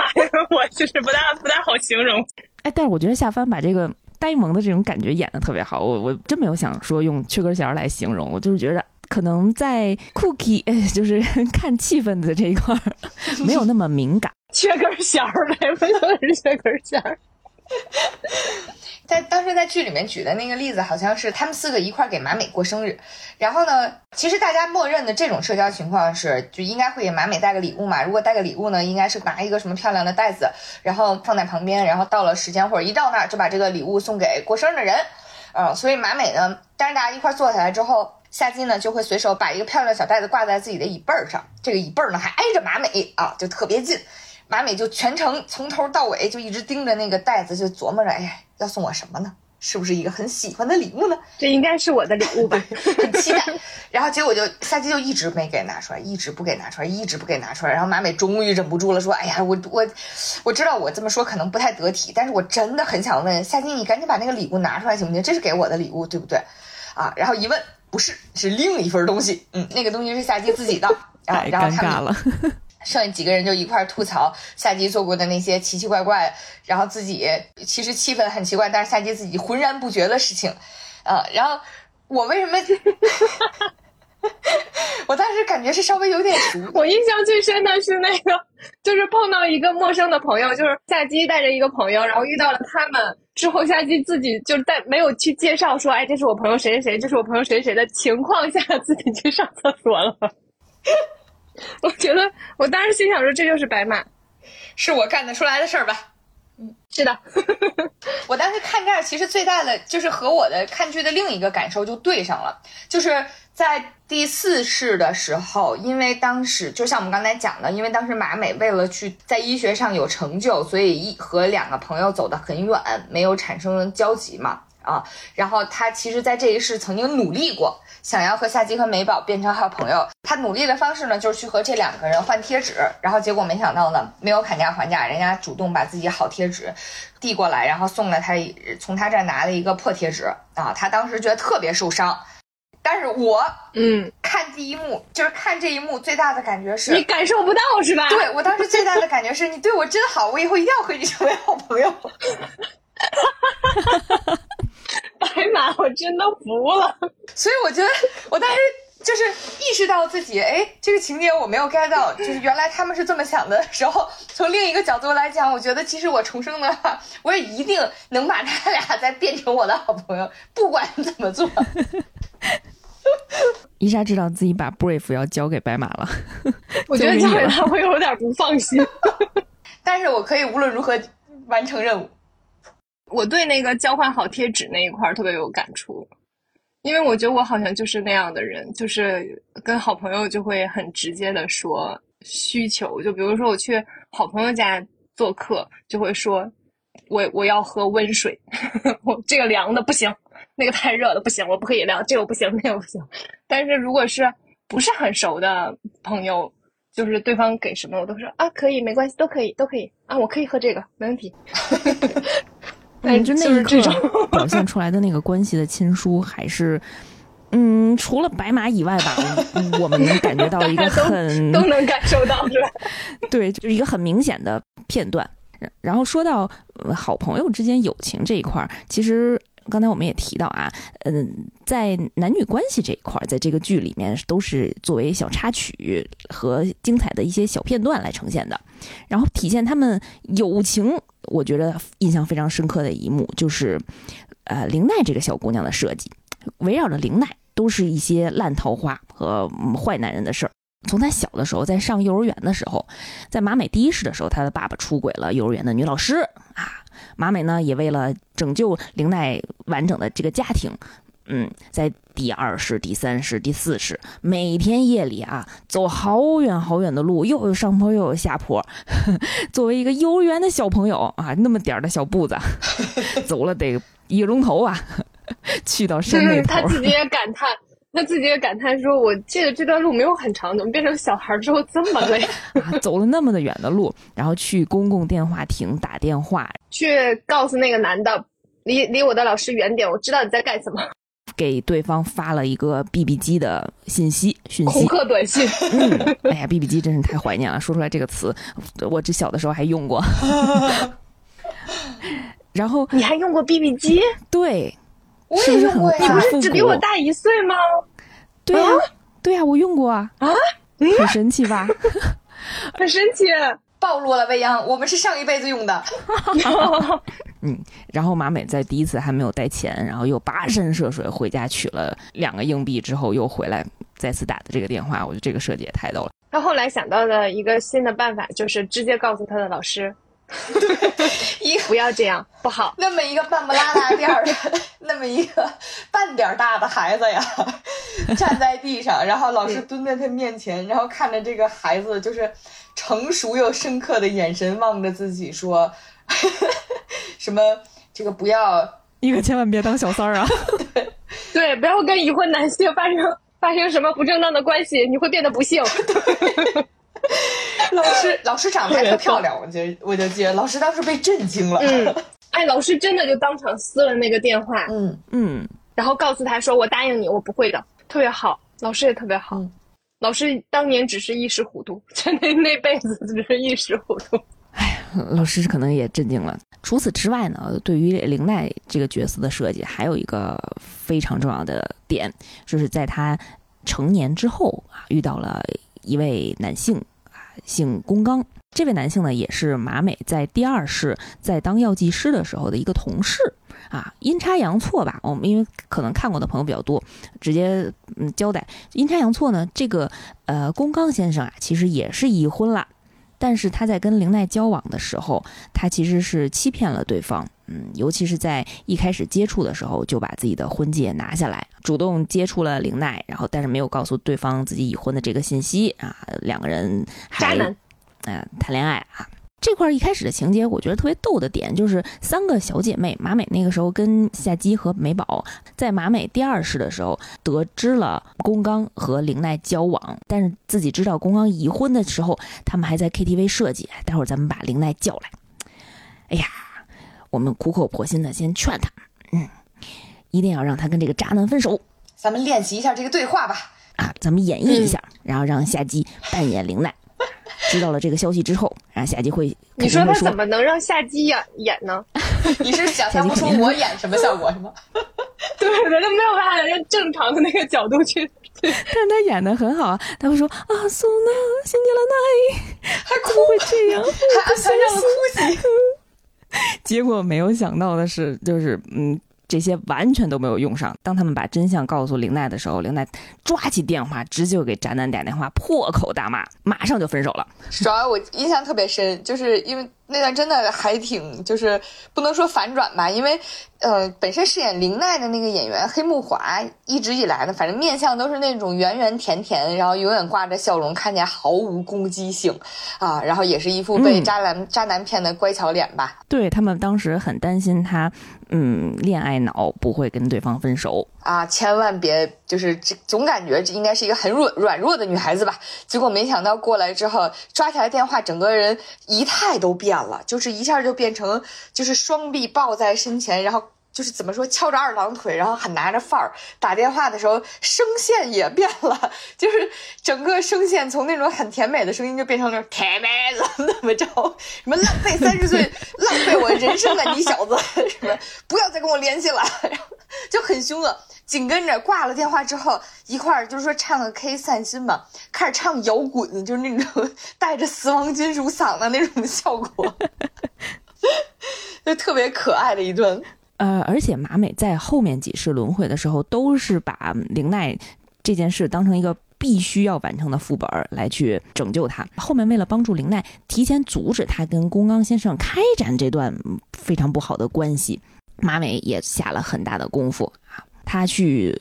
[SPEAKER 3] 我就是不大不大好形容。
[SPEAKER 2] 哎，但是我觉得夏帆把这个呆萌的这种感觉演的特别好，我我真没有想说用缺根弦来形容，我就是觉得可能在 cookie 就是看气氛的这一块 没有那么敏感，
[SPEAKER 3] 缺根弦儿呗，不就是缺根弦儿。
[SPEAKER 1] 在当时在剧里面举的那个例子，好像是他们四个一块给马美过生日，然后呢，其实大家默认的这种社交情况是，就应该会给马美带个礼物嘛。如果带个礼物呢，应该是拿一个什么漂亮的袋子，然后放在旁边，然后到了时间或者一到那儿就把这个礼物送给过生日的人。嗯，所以马美呢，但是大家一块坐下来之后，夏金呢就会随手把一个漂亮小袋子挂在自己的椅背儿上，这个椅背儿呢还挨着马美啊，就特别近。马美就全程从头到尾就一直盯着那个袋子，就琢磨着，哎，要送我什么呢？是不是一个很喜欢的礼物呢？
[SPEAKER 3] 这应该是我的礼物吧，
[SPEAKER 1] 很期待。然后结果就夏姬就一直没给拿出来，一直不给拿出来，一直不给拿出来。然后马美终于忍不住了，说：“哎呀，我我我知道我这么说可能不太得体，但是我真的很想问夏姬，你赶紧把那个礼物拿出来行不行？这是给我的礼物，对不对？”啊，然后一问，不是，是另一份东西。嗯，那个东西是夏姬自己的 啊。
[SPEAKER 2] 太
[SPEAKER 1] 然后他们
[SPEAKER 2] 尴尬了。
[SPEAKER 1] 剩下几个人就一块儿吐槽夏姬做过的那些奇奇怪怪，然后自己其实气氛很奇怪，但是夏姬自己浑然不觉的事情，呃，然后我为什么？我当时感觉是稍微有点熟，
[SPEAKER 3] 我印象最深的是那个，就是碰到一个陌生的朋友，就是夏姬带着一个朋友，然后遇到了他们之后，夏姬自己就在没有去介绍说，哎，这是我朋友谁谁谁，这是我朋友谁谁的情况下，自己去上厕所了。我觉得，我当时心想说，这就是白马。
[SPEAKER 1] 是我干得出来的事儿吧？
[SPEAKER 3] 嗯是的，
[SPEAKER 1] 我当时看这儿，其实最大的就是和我的看剧的另一个感受就对上了，就是在第四世的时候，因为当时就像我们刚才讲的，因为当时马美为了去在医学上有成就，所以一和两个朋友走得很远，没有产生交集嘛啊。然后他其实，在这一世曾经努力过，想要和夏姬和美宝变成好朋友。他努力的方式呢，就是去和这两个人换贴纸，然后结果没想到呢，没有砍价还价，人家主动把自己好贴纸递过来，然后送了他从他这儿拿了一个破贴纸啊，他当时觉得特别受伤。但是我
[SPEAKER 3] 嗯，
[SPEAKER 1] 看第一幕，就是看这一幕最大的感觉是，
[SPEAKER 3] 你感受不到是吧？
[SPEAKER 1] 对我当时最大的感觉是你对我真好，我以后一定要和你成为好朋友。
[SPEAKER 3] 白马，我真的服了。
[SPEAKER 1] 所以我觉得我当时就是意识到自己，哎，这个情节我没有 get 到，就是原来他们是这么想的时候，从另一个角度来讲，我觉得其实我重生的话，我也一定能把他俩再变成我的好朋友，不管怎么做。
[SPEAKER 2] 伊莎知道自己把 Brave 要交给白马了，
[SPEAKER 3] 我觉得
[SPEAKER 2] 交给
[SPEAKER 3] 他会有点不放心。
[SPEAKER 1] 但是我可以无论如何完成任务。
[SPEAKER 3] 我对那个交换好贴纸那一块儿特别有感触，因为我觉得我好像就是那样的人，就是跟好朋友就会很直接的说需求，就比如说我去好朋友家做客，就会说我我要喝温水，我这个凉的不行，那个太热了不行，我不可以凉，这个不行，那个不行。但是如果是不是很熟的朋友，就是对方给什么我都说啊可以，没关系，都可以，都可以啊，我可以喝这个，没问题。
[SPEAKER 2] 嗯，就那
[SPEAKER 3] 就是
[SPEAKER 2] 一
[SPEAKER 3] 这种
[SPEAKER 2] 刻表现出来的那个关系的亲疏，还是，嗯，除了白马以外吧，我 我们能感觉到一个很
[SPEAKER 3] 都能感受到是吧？
[SPEAKER 2] 对，就是一个很明显的片段。然然后说到、呃好朋友之间友情这一块儿，其实刚才我们也提到啊，嗯，在男女关系这一块，在这个剧里面都是作为小插曲和精彩的一些小片段来呈现的。然后体现他们友情，我觉得印象非常深刻的一幕就是，呃，玲奈这个小姑娘的设计，围绕着玲奈都是一些烂桃花和、坏男人的事儿。从她小的时候，在上幼儿园的时候，在马美第一世的时候，她的爸爸出轨了幼儿园的女老师啊。马美呢，也为了拯救玲奈完整的这个家庭，嗯，在第二世、第三世、第四世，每天夜里啊，走好远好远的路，又有上坡又有下坡。作为一个幼儿园的小朋友啊，那么点儿的小步子，走了得一个钟头啊，去到山那
[SPEAKER 3] 嗯，他。自己也感叹，他自己也感叹说：“我记得这段路没有很长，怎么变成小孩之后这么累？
[SPEAKER 2] 啊，走了那么的远的路，然后去公共电话亭打电话，
[SPEAKER 3] 去告诉那个男的，离离我的老师远点，我知道你在干什么。
[SPEAKER 2] 给对方发了一个 BB 机的信息讯息
[SPEAKER 3] 恐
[SPEAKER 2] 息。
[SPEAKER 3] 吓短信，
[SPEAKER 2] 嗯，哎呀，BB 机真是太怀念了，说出来这个词，我这小的时候还用过。然后
[SPEAKER 3] 你还用过 BB 机？
[SPEAKER 2] 对，
[SPEAKER 1] 我
[SPEAKER 2] 是不是很
[SPEAKER 1] 也用过呀
[SPEAKER 2] 你不是
[SPEAKER 3] 只比我？大一岁吗？
[SPEAKER 2] 对呀、对呀、我用过啊，
[SPEAKER 3] 啊，
[SPEAKER 2] 很神奇吧？
[SPEAKER 3] 很神奇。
[SPEAKER 1] 暴露了未央，我们是上一辈子用的。
[SPEAKER 2] 嗯然后马美在第一次还没有带钱，然后又跋山涉水回家取了两个硬币之后，又回来再次打的这个电话，我觉得这个设计也太逗了。
[SPEAKER 3] 他后来想到的一个新的办法，就是直接告诉他的老师，
[SPEAKER 1] 一
[SPEAKER 3] 不要这样，不好。
[SPEAKER 1] 那么一个半不拉大点儿的，那么一个半点儿大的孩子呀，站在地上，然后老师蹲在他面前，然后看着这个孩子，就是成熟又深刻的眼神望着自己说，什么这个不要
[SPEAKER 2] 你可千万别当小三儿啊！
[SPEAKER 3] 对，不要跟已婚男性发生发生什么不正当的关系，你会变得不幸。
[SPEAKER 1] 老师，老师长得还特 漂亮，我就我就记得老师当时被震惊了。
[SPEAKER 3] 嗯，哎，老师真的就当场撕了那个电话，
[SPEAKER 1] 嗯，
[SPEAKER 2] 嗯，
[SPEAKER 3] 然后告诉他说：“我答应你，我不会的。特别好，老师也特别好。
[SPEAKER 2] 嗯
[SPEAKER 3] 老师当年只是一时糊涂，真的那辈子只是一时糊涂。
[SPEAKER 2] 哎老师可能也震惊了。除此之外呢，对于林奈这个角色的设计，还有一个非常重要的点，就是在她成年之后啊，遇到了一位男性啊，姓宫刚。这位男性呢，也是马美在第二世在当药剂师的时候的一个同事啊，阴差阳错吧。我们因为可能看过的朋友比较多，直接嗯交代阴差阳错呢，这个呃宫刚先生啊，其实也是已婚了。但是他在跟玲奈交往的时候，他其实是欺骗了对方，嗯，尤其是在一开始接触的时候，就把自己的婚戒拿下来，主动接触了玲奈，然后但是没有告诉对方自己已婚的这个信息啊，两个人还
[SPEAKER 3] 渣男
[SPEAKER 2] 呃谈恋爱啊。这块儿一开始的情节，我觉得特别逗的点就是三个小姐妹，马美那个时候跟夏姬和美宝在马美第二世的时候得知了宫刚和玲奈交往，但是自己知道宫刚已婚的时候，他们还在 KTV 设计，待会儿咱们把玲奈叫来。哎呀，我们苦口婆心的先劝他，嗯，一定要让他跟这个渣男分手
[SPEAKER 1] 咱们练习一下这个对话吧。
[SPEAKER 2] 啊，咱们演绎一下，然后让夏姬扮演玲奈。知道了这个消息之后，然后夏姬会
[SPEAKER 3] 你说他怎么能让夏姬演演呢？
[SPEAKER 1] 你是想象不出我演什么效果是吗？
[SPEAKER 3] 对对，他没有办法用正常的那个角度去。
[SPEAKER 2] 但他演的很好啊，他会说啊，苏娜，辛杰拉奈，
[SPEAKER 1] 还哭
[SPEAKER 2] 会这样？
[SPEAKER 1] 还安排哭戏。
[SPEAKER 2] 结果没有想到的是，就是嗯，这些完全都没有用上。当他们把真相告诉玲奈的时候，玲奈抓起电话，直接给宅男打电话，破口大骂，马上就分手了。
[SPEAKER 1] 主要我印象特别深，就是因为那段真的还挺，就是不能说反转吧，因为呃，本身饰演林奈的那个演员黑木华，一直以来呢，反正面相都是那种圆圆甜甜，然后永远挂着笑容，看起来毫无攻击性啊，然后也是一副被
[SPEAKER 2] 嗯
[SPEAKER 1] 渣男、渣男骗的乖巧脸吧。
[SPEAKER 2] 对他们当时很担心他，嗯，恋爱脑不会跟对方分手。
[SPEAKER 1] 啊，千万别就是这总感觉这应该是一个很软软弱的女孩子吧，结果没想到过来之后抓起来电话，整个人仪态都变了，就是一下就变成就是双臂抱在身前，然后就是怎么说翘着二郎腿，然后很拿着范儿打电话的时候声线也变了，就是整个声线从那种很甜美的声音就变成那种甜美了，怎么着？什么浪费三十岁，浪费我人生的你小子，什么不要再跟我联系了，然 后就很凶恶。紧跟着挂了电话之后，一块儿就是说唱个 K 散心嘛，开始唱摇滚，就是那种 带着死亡金属嗓的那种效果，就特别可爱的一段。
[SPEAKER 2] 呃，而且马美在后面几世轮回的时候，都是把玲奈这件事当成一个必须要完成的副本儿来去拯救他。后面为了帮助玲奈，提前阻止他跟宫刚先生开展这段嗯非常不好的关系，马美也下了很大的功夫啊，他去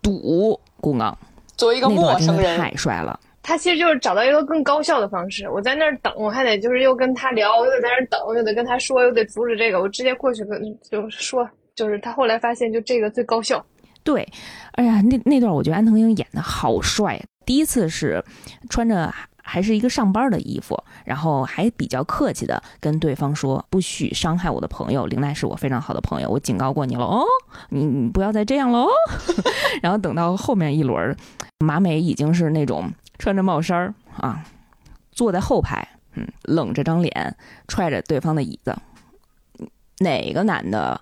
[SPEAKER 2] 赌宫刚，
[SPEAKER 1] 作为一个
[SPEAKER 2] 那
[SPEAKER 1] 陌生人，
[SPEAKER 2] 太帅了。
[SPEAKER 3] 他其实就是找到一个更高效的方式。我在那儿等，我还得就是又跟他聊，我又在那儿等，又得跟他说，又得阻止这个。我直接过去跟就说，就是他后来发现就这个最高效。
[SPEAKER 2] 对，哎呀，那那段我觉得安藤英演的好帅。第一次是穿着还是一个上班的衣服，然后还比较客气的跟对方说不许伤害我的朋友，玲奈是我非常好的朋友，我警告过你了哦，你你不要再这样了哦。然后等到后面一轮，马美已经是那种穿着帽衫儿啊，坐在后排，嗯，冷着张脸，踹着对方的椅子。哪个男的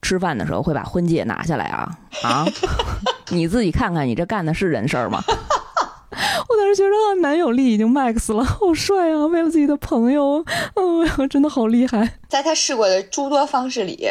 [SPEAKER 2] 吃饭的时候会把婚戒拿下来啊？啊，你自己看看，你这干的是人事儿吗？我当时觉得啊，男友力已经 max 了，好帅啊！为了自己的朋友，哦呀，真的好厉害。
[SPEAKER 1] 在他试过的诸多方式里，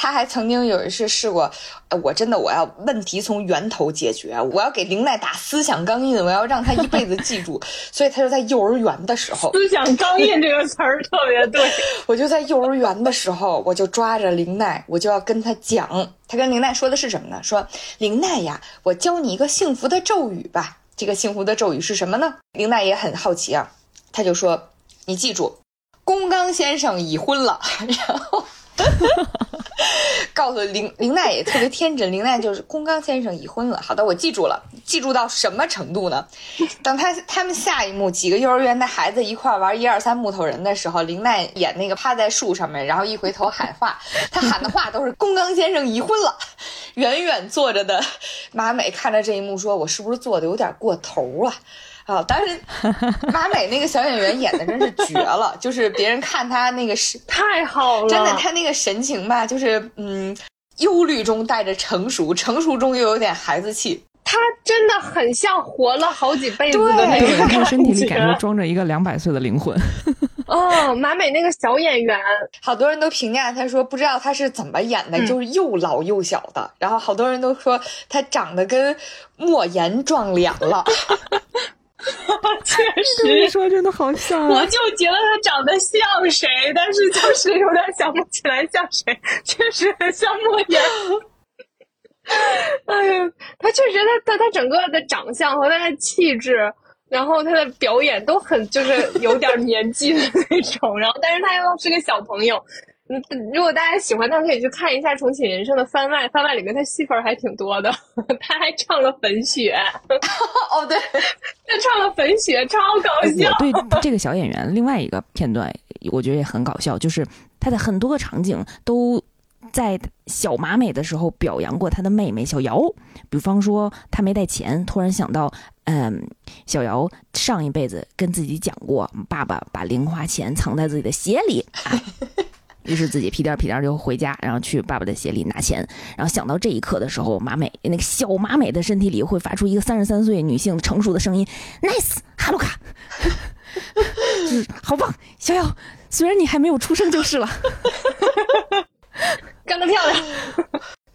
[SPEAKER 1] 他还曾经有一次试过，呃我真的我要问题从源头解决，我要给林奈打思想钢印，我要让她一辈子记住。所以他就在幼儿园的时候，
[SPEAKER 3] 思想钢印这个词儿特别对。
[SPEAKER 1] 我就在幼儿园的时候，我就抓着林奈，我就要跟她讲。他跟林奈说的是什么呢？说林奈呀，我教你一个幸福的咒语吧。这个幸福的咒语是什么呢？林奈也很好奇啊，他就说：“你记住，宫刚先生已婚了。”然后 告诉林林奈也特别天真，林奈就是宫刚先生已婚了。好的，我记住了。记住到什么程度呢？等他他们下一幕几个幼儿园的孩子一块玩一二三木头人的时候，林奈演那个趴在树上面，然后一回头喊话，他喊的话都是“宫冈先生已婚了”。远远坐着的马美看着这一幕，说：“我是不是做的有点过头啊？”啊！但是 马美那个小演员演的真是绝了，就是别人看他那个是
[SPEAKER 3] 太好了，
[SPEAKER 1] 真的，他那个神情吧，就是嗯，忧虑中带着成熟，成熟中又有点孩子气。
[SPEAKER 3] 他真的很像活了好几辈子的那
[SPEAKER 2] 对，
[SPEAKER 3] 种
[SPEAKER 2] 他身体里感觉
[SPEAKER 3] 觉。
[SPEAKER 2] 装着一个两百岁的灵魂。
[SPEAKER 3] 哦，马美那个小演员，
[SPEAKER 1] 好多人都评价他说，不知道他是怎么演的，
[SPEAKER 3] 嗯
[SPEAKER 1] 就是又老又小的。然后好多人都说他长得跟莫言撞脸了。
[SPEAKER 3] 确
[SPEAKER 2] 这么一
[SPEAKER 3] 实，
[SPEAKER 2] 说真的好像啊！
[SPEAKER 3] 我就觉得他长得像谁，但是就是有点想不起来像谁，确实很像莫言。哎呀，他确实他他他整个的长相和他的气质，然后他的表演都很就是有点年纪的那种，然后但是他又是个小朋友。嗯，如果大家喜欢他，可以去看一下《重启人生》的番外，番外里面他戏份儿还挺多的，他还唱了《粉雪》，
[SPEAKER 1] 哦，对，
[SPEAKER 3] 他唱了《粉雪》，超搞笑。
[SPEAKER 2] 我对这个小演员另外一个片段，我觉得也很搞笑，就是他的很多个场景都在小马美的时候表扬过他的妹妹小瑶，比方说他没带钱，突然想到，嗯，小瑶上一辈子跟自己讲过，爸爸把零花钱藏在自己的鞋里。啊于是自己屁颠儿屁颠就回家，然后去爸爸的鞋里拿钱。然后想到这一刻的时候，马美那个小马美的身体里会发出一个三十三岁女性成熟的声音：“Nice，哈鲁卡。”就是好棒，小瑶，虽然你还没有出生就是了。
[SPEAKER 3] 干得漂亮！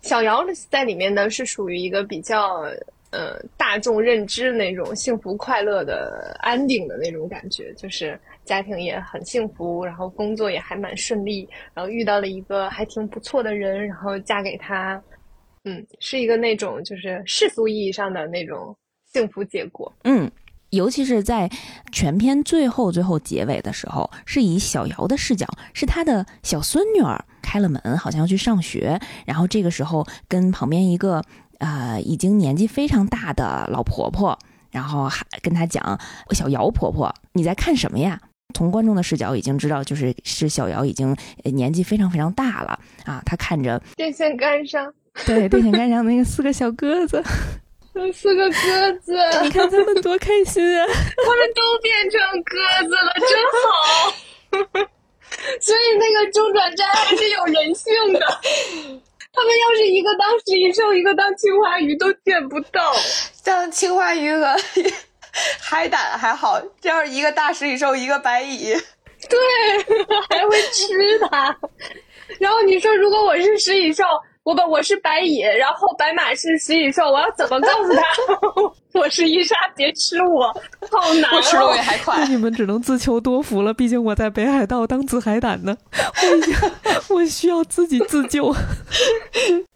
[SPEAKER 3] 小瑶在里面呢是属于一个比较呃大众认知那种幸福快乐的安定的那种感觉，就是家庭也很幸福，然后工作也还蛮顺利，然后遇到了一个还挺不错的人，然后嫁给他，嗯，是一个那种就是世俗意义上的那种幸福结果。
[SPEAKER 2] 嗯，尤其是在全片最后最后结尾的时候，是以小瑶的视角，是她的小孙女儿开了门，好像要去上学，然后这个时候跟旁边一个呃已经年纪非常大的老婆婆，然后还跟她讲：“小瑶婆婆，你在看什么呀？”从观众的视角已经知道，就是是小姚已经呃年纪非常非常大了啊，他看着
[SPEAKER 3] 电线杆上
[SPEAKER 2] 对电线杆上那个四个小鸽子，
[SPEAKER 3] 有四个鸽子，
[SPEAKER 2] 你看他们多开心啊！
[SPEAKER 3] 他们都变成鸽子了，真好。所以那个中转站还是有人性的。他们要是一个当食蚁兽，一个当青花鱼，都见不到。
[SPEAKER 1] 像青花鱼和海胆还好，这要是一个大食蚁兽，一个白蚁，
[SPEAKER 3] 对，还会吃它。然后你说，如果我是食蚁兽，我把我是白蚁，然后白马是食蚁兽，我要怎么告诉他 我是伊莎，别吃我？好难
[SPEAKER 1] 我吃肉
[SPEAKER 3] 哦
[SPEAKER 1] 也！还快
[SPEAKER 2] 那。你们只能自求多福了，毕竟我在北海道当紫海胆呢，我已经我需要自己自救。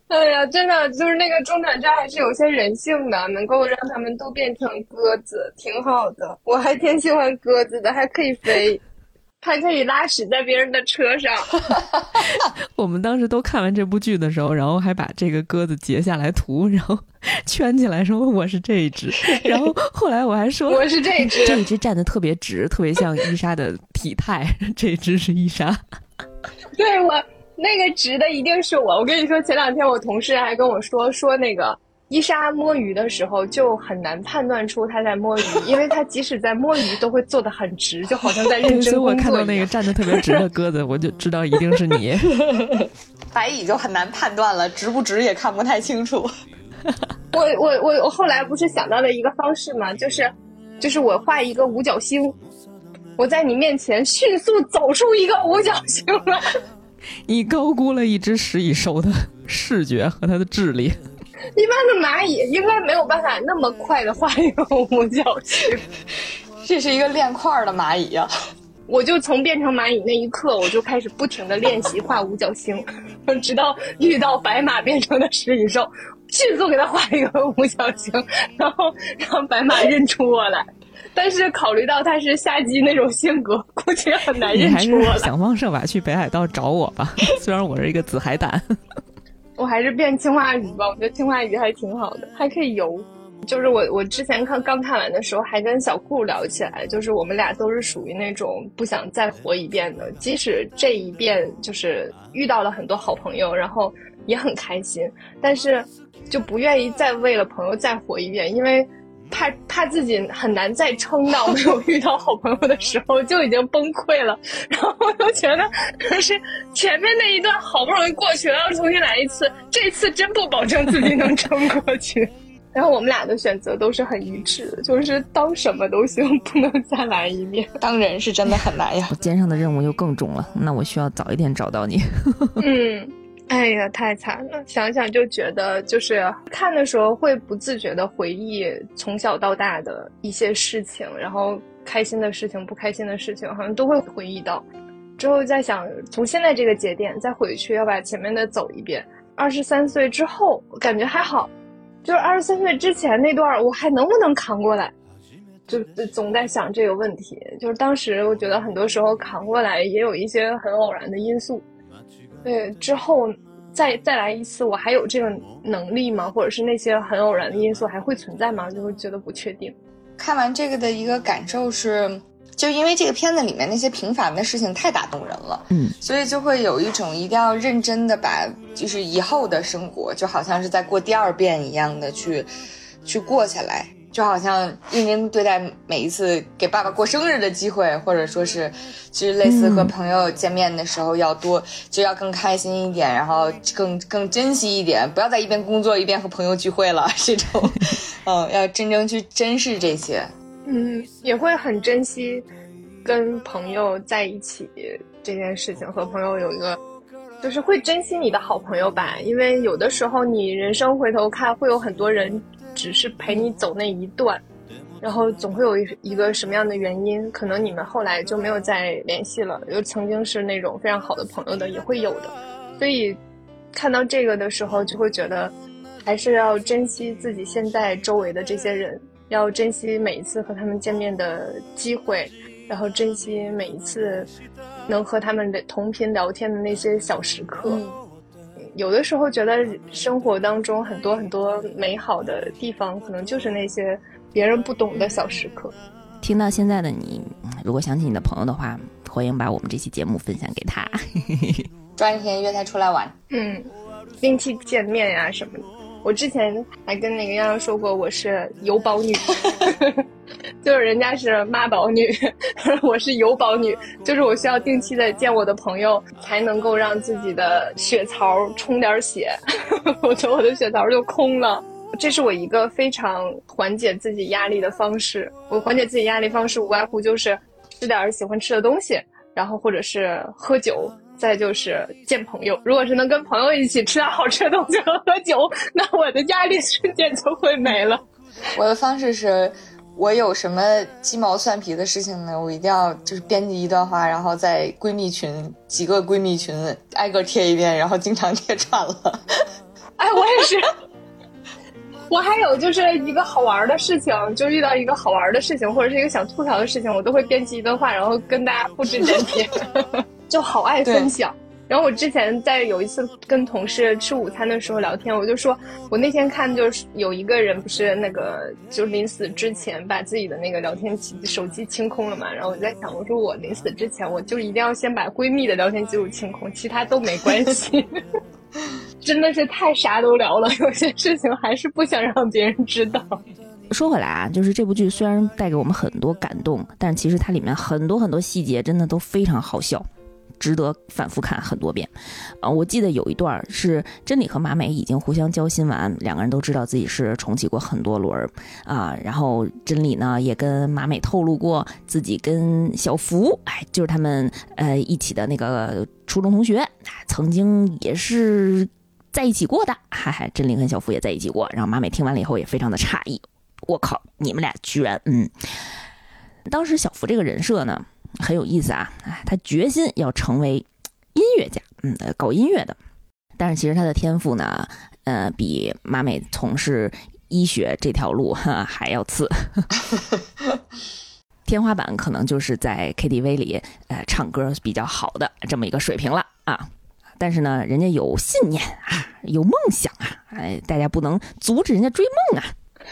[SPEAKER 3] 哎呀，真的就是那个中转站还是有些人性的，能够让他们都变成鸽子，挺好的。我还挺喜欢鸽子的，还可以飞，还可以拉屎在别人的车上。
[SPEAKER 2] 我们当时都看完这部剧的时候，然后还把这个鸽子截下来图，然后圈起来说我是这一只，然后后来我还说
[SPEAKER 3] 我是这一只，
[SPEAKER 2] 这一只站得特别直，特别像伊莎的体态，这一只是伊莎。
[SPEAKER 3] 对我那个直的一定是我。我跟你说，前两天我同事还跟我说说那个。伊莎摸鱼的时候就很难判断出她在摸鱼，因为她即使在摸鱼都会坐的很直，就好像在认
[SPEAKER 2] 真，所以我看到那个。站得特别直的鸽子，我就知道一定是你。
[SPEAKER 1] 白蚁就很难判断了，直不直也看不太清楚。
[SPEAKER 3] 我我我我后来不是想到了一个方式嘛，就是就是我画一个五角星，我在你面前迅速走出一个五角星来。
[SPEAKER 2] 你高估了一只食蚁兽的视觉和它的智力。
[SPEAKER 3] 一般的蚂蚁应该没有办法那么快的画一个五角星。
[SPEAKER 1] 这是一个练块的蚂蚁啊！
[SPEAKER 3] 我就从变成蚂蚁那一刻，我就开始不停的练习画五角星，直到遇到白马变成的食蚁兽，迅速给它画一个五角星，然后让白马认出我来。但是考虑到他是夏姬那种性格，估计很难认出我来。
[SPEAKER 2] 想方设法去北海道找我吧，虽然我是一个紫海胆。
[SPEAKER 3] 我还是变青蛙鱼吧，我觉得青蛙鱼还挺好的，还可以游。就是我我之前看刚看完的时候，还跟小顾聊起来，就是我们俩都是属于那种不想再活一遍的，即使这一遍就是遇到了很多好朋友，然后也很开心，但是就不愿意再为了朋友再活一遍，因为怕怕自己很难再撑到没有遇到好朋友的时候就已经崩溃了，然后我就觉得可是前面那一段好不容易过去了，要重新来一次，这次真不保证自己能撑过去。然后我们俩的选择都是很一致的，就是当什么都行，不能再来一遍。
[SPEAKER 1] 当人是真的很难呀。
[SPEAKER 2] 我肩上的任务又更重了，那我需要早一点找到你。
[SPEAKER 3] 嗯，哎呀，太惨了，想想就觉得，就是看的时候会不自觉的回忆从小到大的一些事情，然后开心的事情、不开心的事情，好像都会回忆到。之后再想从现在这个节点再回去，要把前面的走一遍。二十三岁之后，感觉还好。就是二十三岁之前那段，我还能不能扛过来？就总在想这个问题。就是当时我觉得很多时候扛过来也有一些很偶然的因素。对，之后再再来一次，我还有这个能力吗？或者是那些很偶然的因素还会存在吗？就会觉得不确定。
[SPEAKER 1] 看完这个的一个感受是。就因为这个片子里面那些平凡的事情太打动人了，
[SPEAKER 2] 嗯，
[SPEAKER 1] 所以就会有一种一定要认真的把，就是以后的生活就好像是在过第二遍一样的去，去过下来，就好像认真对待每一次给爸爸过生日的机会，或者说是，就是类似和朋友见面的时候要多，就要更开心一点，然后更更珍惜一点，不要在一边工作一边和朋友聚会了，这种，嗯，要真正去珍视这些。
[SPEAKER 3] 嗯，也会很珍惜跟朋友在一起这件事情，和朋友有一个，就是会珍惜你的好朋友吧。因为有的时候你人生回头看，会有很多人只是陪你走那一段，然后总会有一一个什么样的原因，可能你们后来就没有再联系了。又曾经是那种非常好的朋友的，也会有的。所以看到这个的时候，就会觉得还是要珍惜自己现在周围的这些人。要珍惜每一次和他们见面的机会，然后珍惜每一次能和他们的同频聊天的那些小时刻。有的时候觉得生活当中很多很多美好的地方，可能就是那些别人不懂的小时刻。
[SPEAKER 2] 听到现在的你，如果想起你的朋友的话，欢迎把我们这期节目分享给他，
[SPEAKER 1] 抓一天约他出来玩，
[SPEAKER 3] 嗯，定期见面呀什么的。我之前还跟那个洋洋说过，我是有宝女，就是人家是妈宝女，我是有宝女，就是我需要定期的见我的朋友，才能够让自己的血槽充点血，否则我的血槽就空了。这是我一个非常缓解自己压力的方式。我缓解自己压力方式无外乎就是吃点喜欢吃的东西，然后或者是喝酒。再就是见朋友，如果是能跟朋友一起吃点好吃的东西喝喝酒，那我的压力瞬间就会没了。
[SPEAKER 1] 我的方式是，我有什么鸡毛蒜皮的事情呢？我一定要就是编辑一段话，然后在闺蜜群几个闺蜜群挨个贴一遍，然后经常贴串了。
[SPEAKER 3] 哎，我也是。我还有就是一个好玩的事情，就遇到一个好玩的事情，或者是一个想吐槽的事情，我都会编辑一段话，然后跟大家复制粘贴。就好爱分享，然后我之前在有一次跟同事吃午餐的时候聊天，我就说，我那天看就是有一个人不是那个就是临死之前把自己的那个聊天机手机清空了嘛，然后我在想，我说我临死之前我就一定要先把闺蜜的聊天记录清空，其他都没关系，真的是太啥都聊了，有些事情还是不想让别人知道。
[SPEAKER 2] 说回来啊，就是这部剧虽然带给我们很多感动，但其实它里面很多很多细节真的都非常好笑。值得反复看很多遍，啊，我记得有一段是真理和马美已经互相交心完，两个人都知道自己是重启过很多轮儿啊，然后真理呢也跟马美透露过自己跟小福，哎，就是他们呃一起的那个初中同学，曾经也是在一起过的，哈哈，真理跟小福也在一起过，然后马美听完了以后也非常的诧异，我靠，你们俩居然嗯，当时小福这个人设呢？很有意思啊！他决心要成为音乐家，嗯，搞音乐的。但是其实他的天赋呢，呃，比马美从事医学这条路哈还要次。天花板可能就是在 KTV 里，呃，唱歌比较好的这么一个水平了啊。但是呢，人家有信念啊，有梦想啊，哎，大家不能阻止人家追梦啊。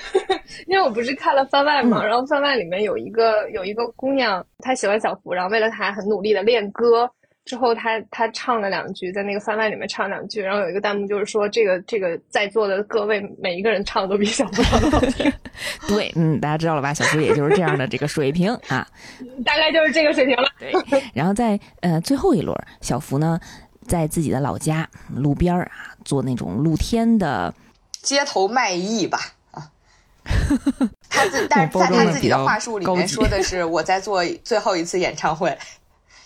[SPEAKER 3] 因为我不是看了番外嘛，然后番外里面有一个有一个姑娘，她喜欢小福，然后为了他很努力的练歌。之后她她唱了两句，在那个番外里面唱两句，然后有一个弹幕就是说，这个这个在座的各位每一个人唱的都比小福唱的好听。
[SPEAKER 2] 对，嗯，大家知道了吧？小福也就是这样的这个水平啊，
[SPEAKER 3] 大概就是这个水平了。
[SPEAKER 2] 对，然后在呃最后一轮，小福呢在自己的老家路边啊做那种露天的
[SPEAKER 1] 街头卖艺吧啊，他自但是在他自己的话术里面说的是我在做最后一次演唱会。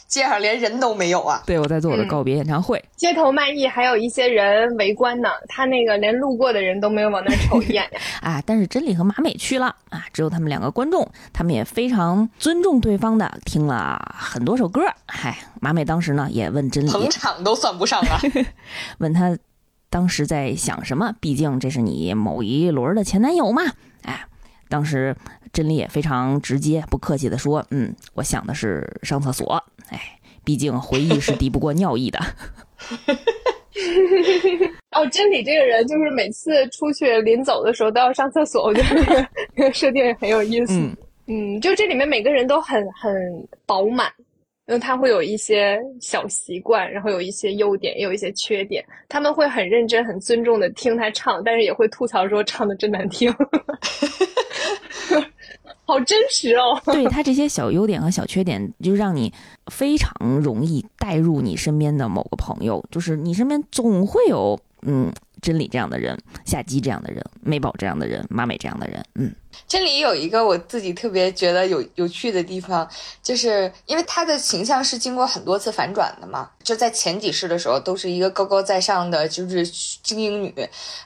[SPEAKER 1] 街上连人都没有啊！
[SPEAKER 2] 对，我在做我的告别演唱会。
[SPEAKER 3] 街头卖艺，还有一些人围观呢。他那个连路过的人都没有往那瞅一眼呀！
[SPEAKER 2] 啊，但是真理和马美去了啊，只有他们两个观众，他们也非常尊重对方的，听了很多首歌。嗨，马美当时呢也问真理，
[SPEAKER 1] 捧场都算不上啊，
[SPEAKER 2] 问他当时在想什么？毕竟这是你某一轮的前男友嘛。哎，当时真理也非常直接，不客气的说：“嗯，我想的是上厕所。”哎，毕竟回忆是敌不过尿意的。
[SPEAKER 3] 哦，真理这个人就是每次出去临走的时候都要上厕所，我觉得这个这个设定也很有意思。嗯，就这里面每个人都很很饱满，因为他会有一些小习惯，然后有一些优点，也有一些缺点。他们会很认真、很尊重的听他唱，但是也会吐槽说唱的真难听。好真实哦！
[SPEAKER 2] 对他这些小优点和小缺点，就让你非常容易带入你身边的某个朋友，就是你身边总会有嗯。真理这样的人，夏姬这样的人，美宝这样的人，马美这样的人，嗯，
[SPEAKER 1] 真理有一个我自己特别觉得有有趣的地方，就是因为他的形象是经过很多次反转的嘛，就在前几世的时候都是一个高高在上的就是精英女，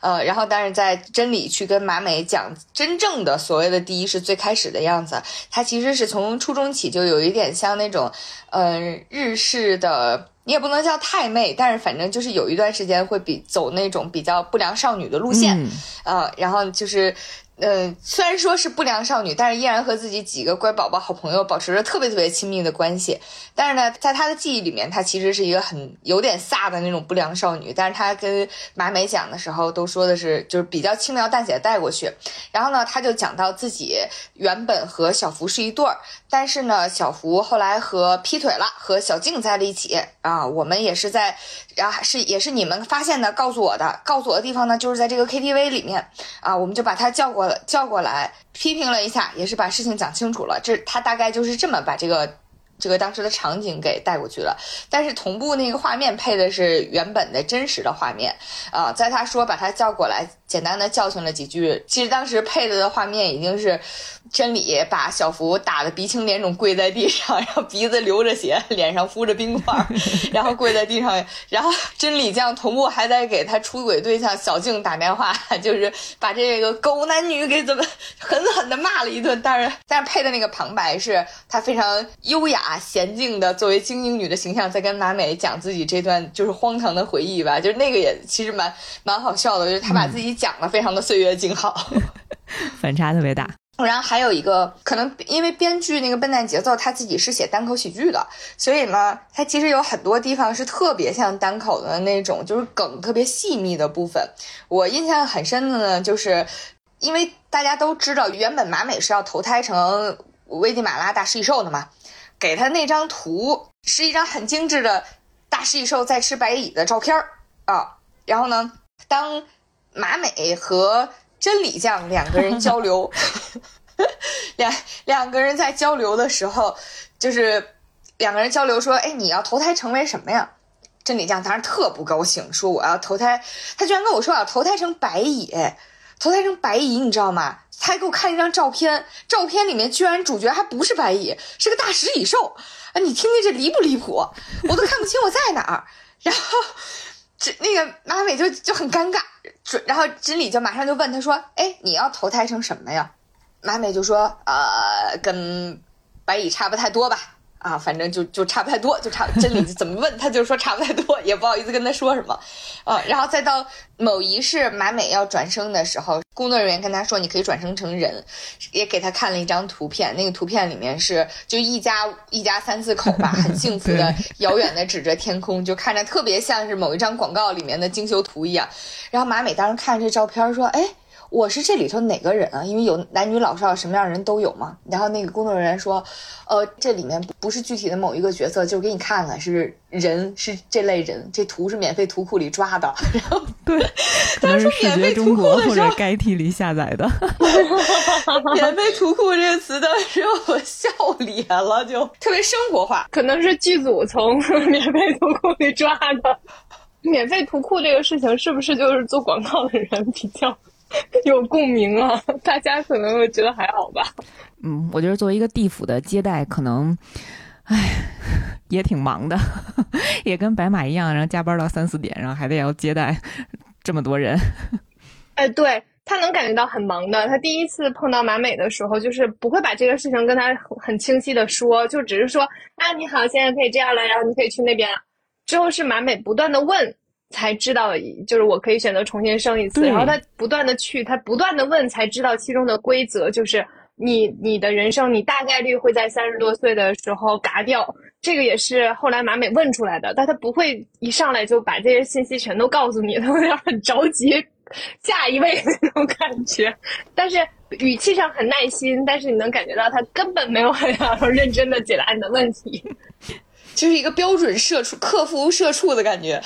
[SPEAKER 1] 呃，然后但是在真理去跟马美讲真正的所谓的第一世最开始的样子，她其实是从初中起就有一点像那种，呃，日式的。你也不能叫太妹，但是反正就是有一段时间会比走那种比较不良少女的路线，呃，然后就是。嗯，虽然说是不良少女，但是依然和自己几个乖宝宝、好朋友保持着特别特别亲密的关系。但是呢，在她的记忆里面，她其实是一个很有点飒的那种不良少女。但是她跟马美讲的时候，都说的是就是比较轻描淡写的带过去。然后呢，她就讲到自己原本和小福是一对儿，但是呢，小福后来和劈腿了，和小静在了一起啊。我们也是在，然后还是也是你们发现的，告诉我的，告诉我的地方呢，就是在这个 KTV 里面啊。我们就把他叫过来。叫过来批评了一下，也是把事情讲清楚了。这他大概就是这么把这个这个当时的场景给带过去了。但是同步那个画面配的是原本的真实的画面啊，在他说把他叫过来。简单的教训了几句，其实当时配的的画面已经是真理把小福打的鼻青脸肿，跪在地上，然后鼻子流着血，脸上敷着冰块，然后跪在地上，然后真理酱同步还在给他出轨对象小静打电话，就是把这个狗男女给怎么狠狠的骂了一顿。但是但是配的那个旁白是他非常优雅娴静的作为精英女的形象，在跟马美讲自己这段就是荒唐的回忆吧，就是那个也其实蛮蛮好笑的，就是他把自己。讲的非常的岁月静好，
[SPEAKER 2] 反差特别大。
[SPEAKER 1] 然后还有一个可能，因为编剧那个笨蛋节奏他自己是写单口喜剧的，所以呢，他其实有很多地方是特别像单口的那种，就是梗特别细密的部分。我印象很深的呢，就是因为大家都知道，原本马美是要投胎成危地马拉大食蚁兽的嘛，给他那张图是一张很精致的大食蚁兽在吃白蚁的照片儿啊，然后呢，当马美和真理将两个人交流，两两个人在交流的时候，就是两个人交流说：“哎，你要投胎成为什么呀？”真理将当时特不高兴，说：“我要投胎。”他居然跟我说要投胎成白蚁，投胎成白蚁，你知道吗？他还给我看一张照片，照片里面居然主角还不是白蚁，是个大食蚁兽。啊，你听听这离不离谱？我都看不清我在哪儿。然后。这那个马美就就很尴尬，准然后真理就马上就问他说：“哎，你要投胎成什么呀？”马美就说：“呃，跟白蚁差不太多吧。”啊，反正就就差不太多，就差真理怎么问他就说差不太多，也不好意思跟他说什么，啊，然后再到某一世马美要转生的时候，工作人员跟他说你可以转生成人，也给他看了一张图片，那个图片里面是就一家一家三四口吧，很 幸福的遥远的指着天空，就看着特别像是某一张广告里面的精修图一样，然后马美当时看这照片说，哎。我是这里头哪个人啊？因为有男女老少什么样的人都有嘛。然后那个工作人员说，呃，这里面不是具体的某一个角色，就是给你看看是人，是这类人。这图是免费图库里抓的。然后
[SPEAKER 2] 对，可能是视觉中国或者该替里下载的。
[SPEAKER 1] 免费图库这个词当时我笑咧了，就特别生活化。
[SPEAKER 3] 可能是剧组从免费图库里抓的。免费图库这个事情，是不是就是做广告的人比较 有共鸣啊？大家可能会觉得还好吧。
[SPEAKER 2] 嗯，我觉得作为一个地府的接待，可能，唉，也挺忙的，也跟白马一样，然后加班到三四点，然后还得要接待这么多人。
[SPEAKER 3] 哎，对他能感觉到很忙的。他第一次碰到马美的时候，就是不会把这个事情跟他很清晰的说，就只是说啊，你好，现在可以这样了，然后你可以去那边了。之后是马美不断的问，才知道就是我可以选择重新生一次。然后他不断的去，他不断的问，才知道其中的规则，就是你你的人生，你大概率会在三十多岁的时候嘎掉。这个也是后来马美问出来的，但他不会一上来就把这些信息全都告诉你，他有点很着急，下一位那种感觉。但是语气上很耐心，但是你能感觉到他根本没有很想认真的解答你的问题。
[SPEAKER 1] 就是一个标准社畜、客服社畜的感觉，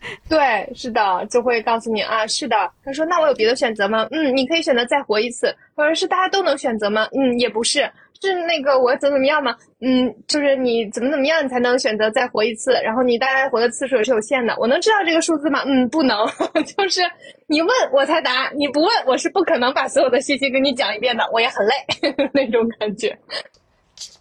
[SPEAKER 3] 对，是的，就会告诉你啊，是的。他说：“那我有别的选择吗？”嗯，你可以选择再活一次。或者是大家都能选择吗？嗯，也不是，是那个我怎么怎么样吗？嗯，就是你怎么怎么样，你才能选择再活一次。然后你大概活的次数也是有限的。我能知道这个数字吗？嗯，不能。就是你问我才答，你不问我是不可能把所有的信息给你讲一遍的。我也很累 那种感觉。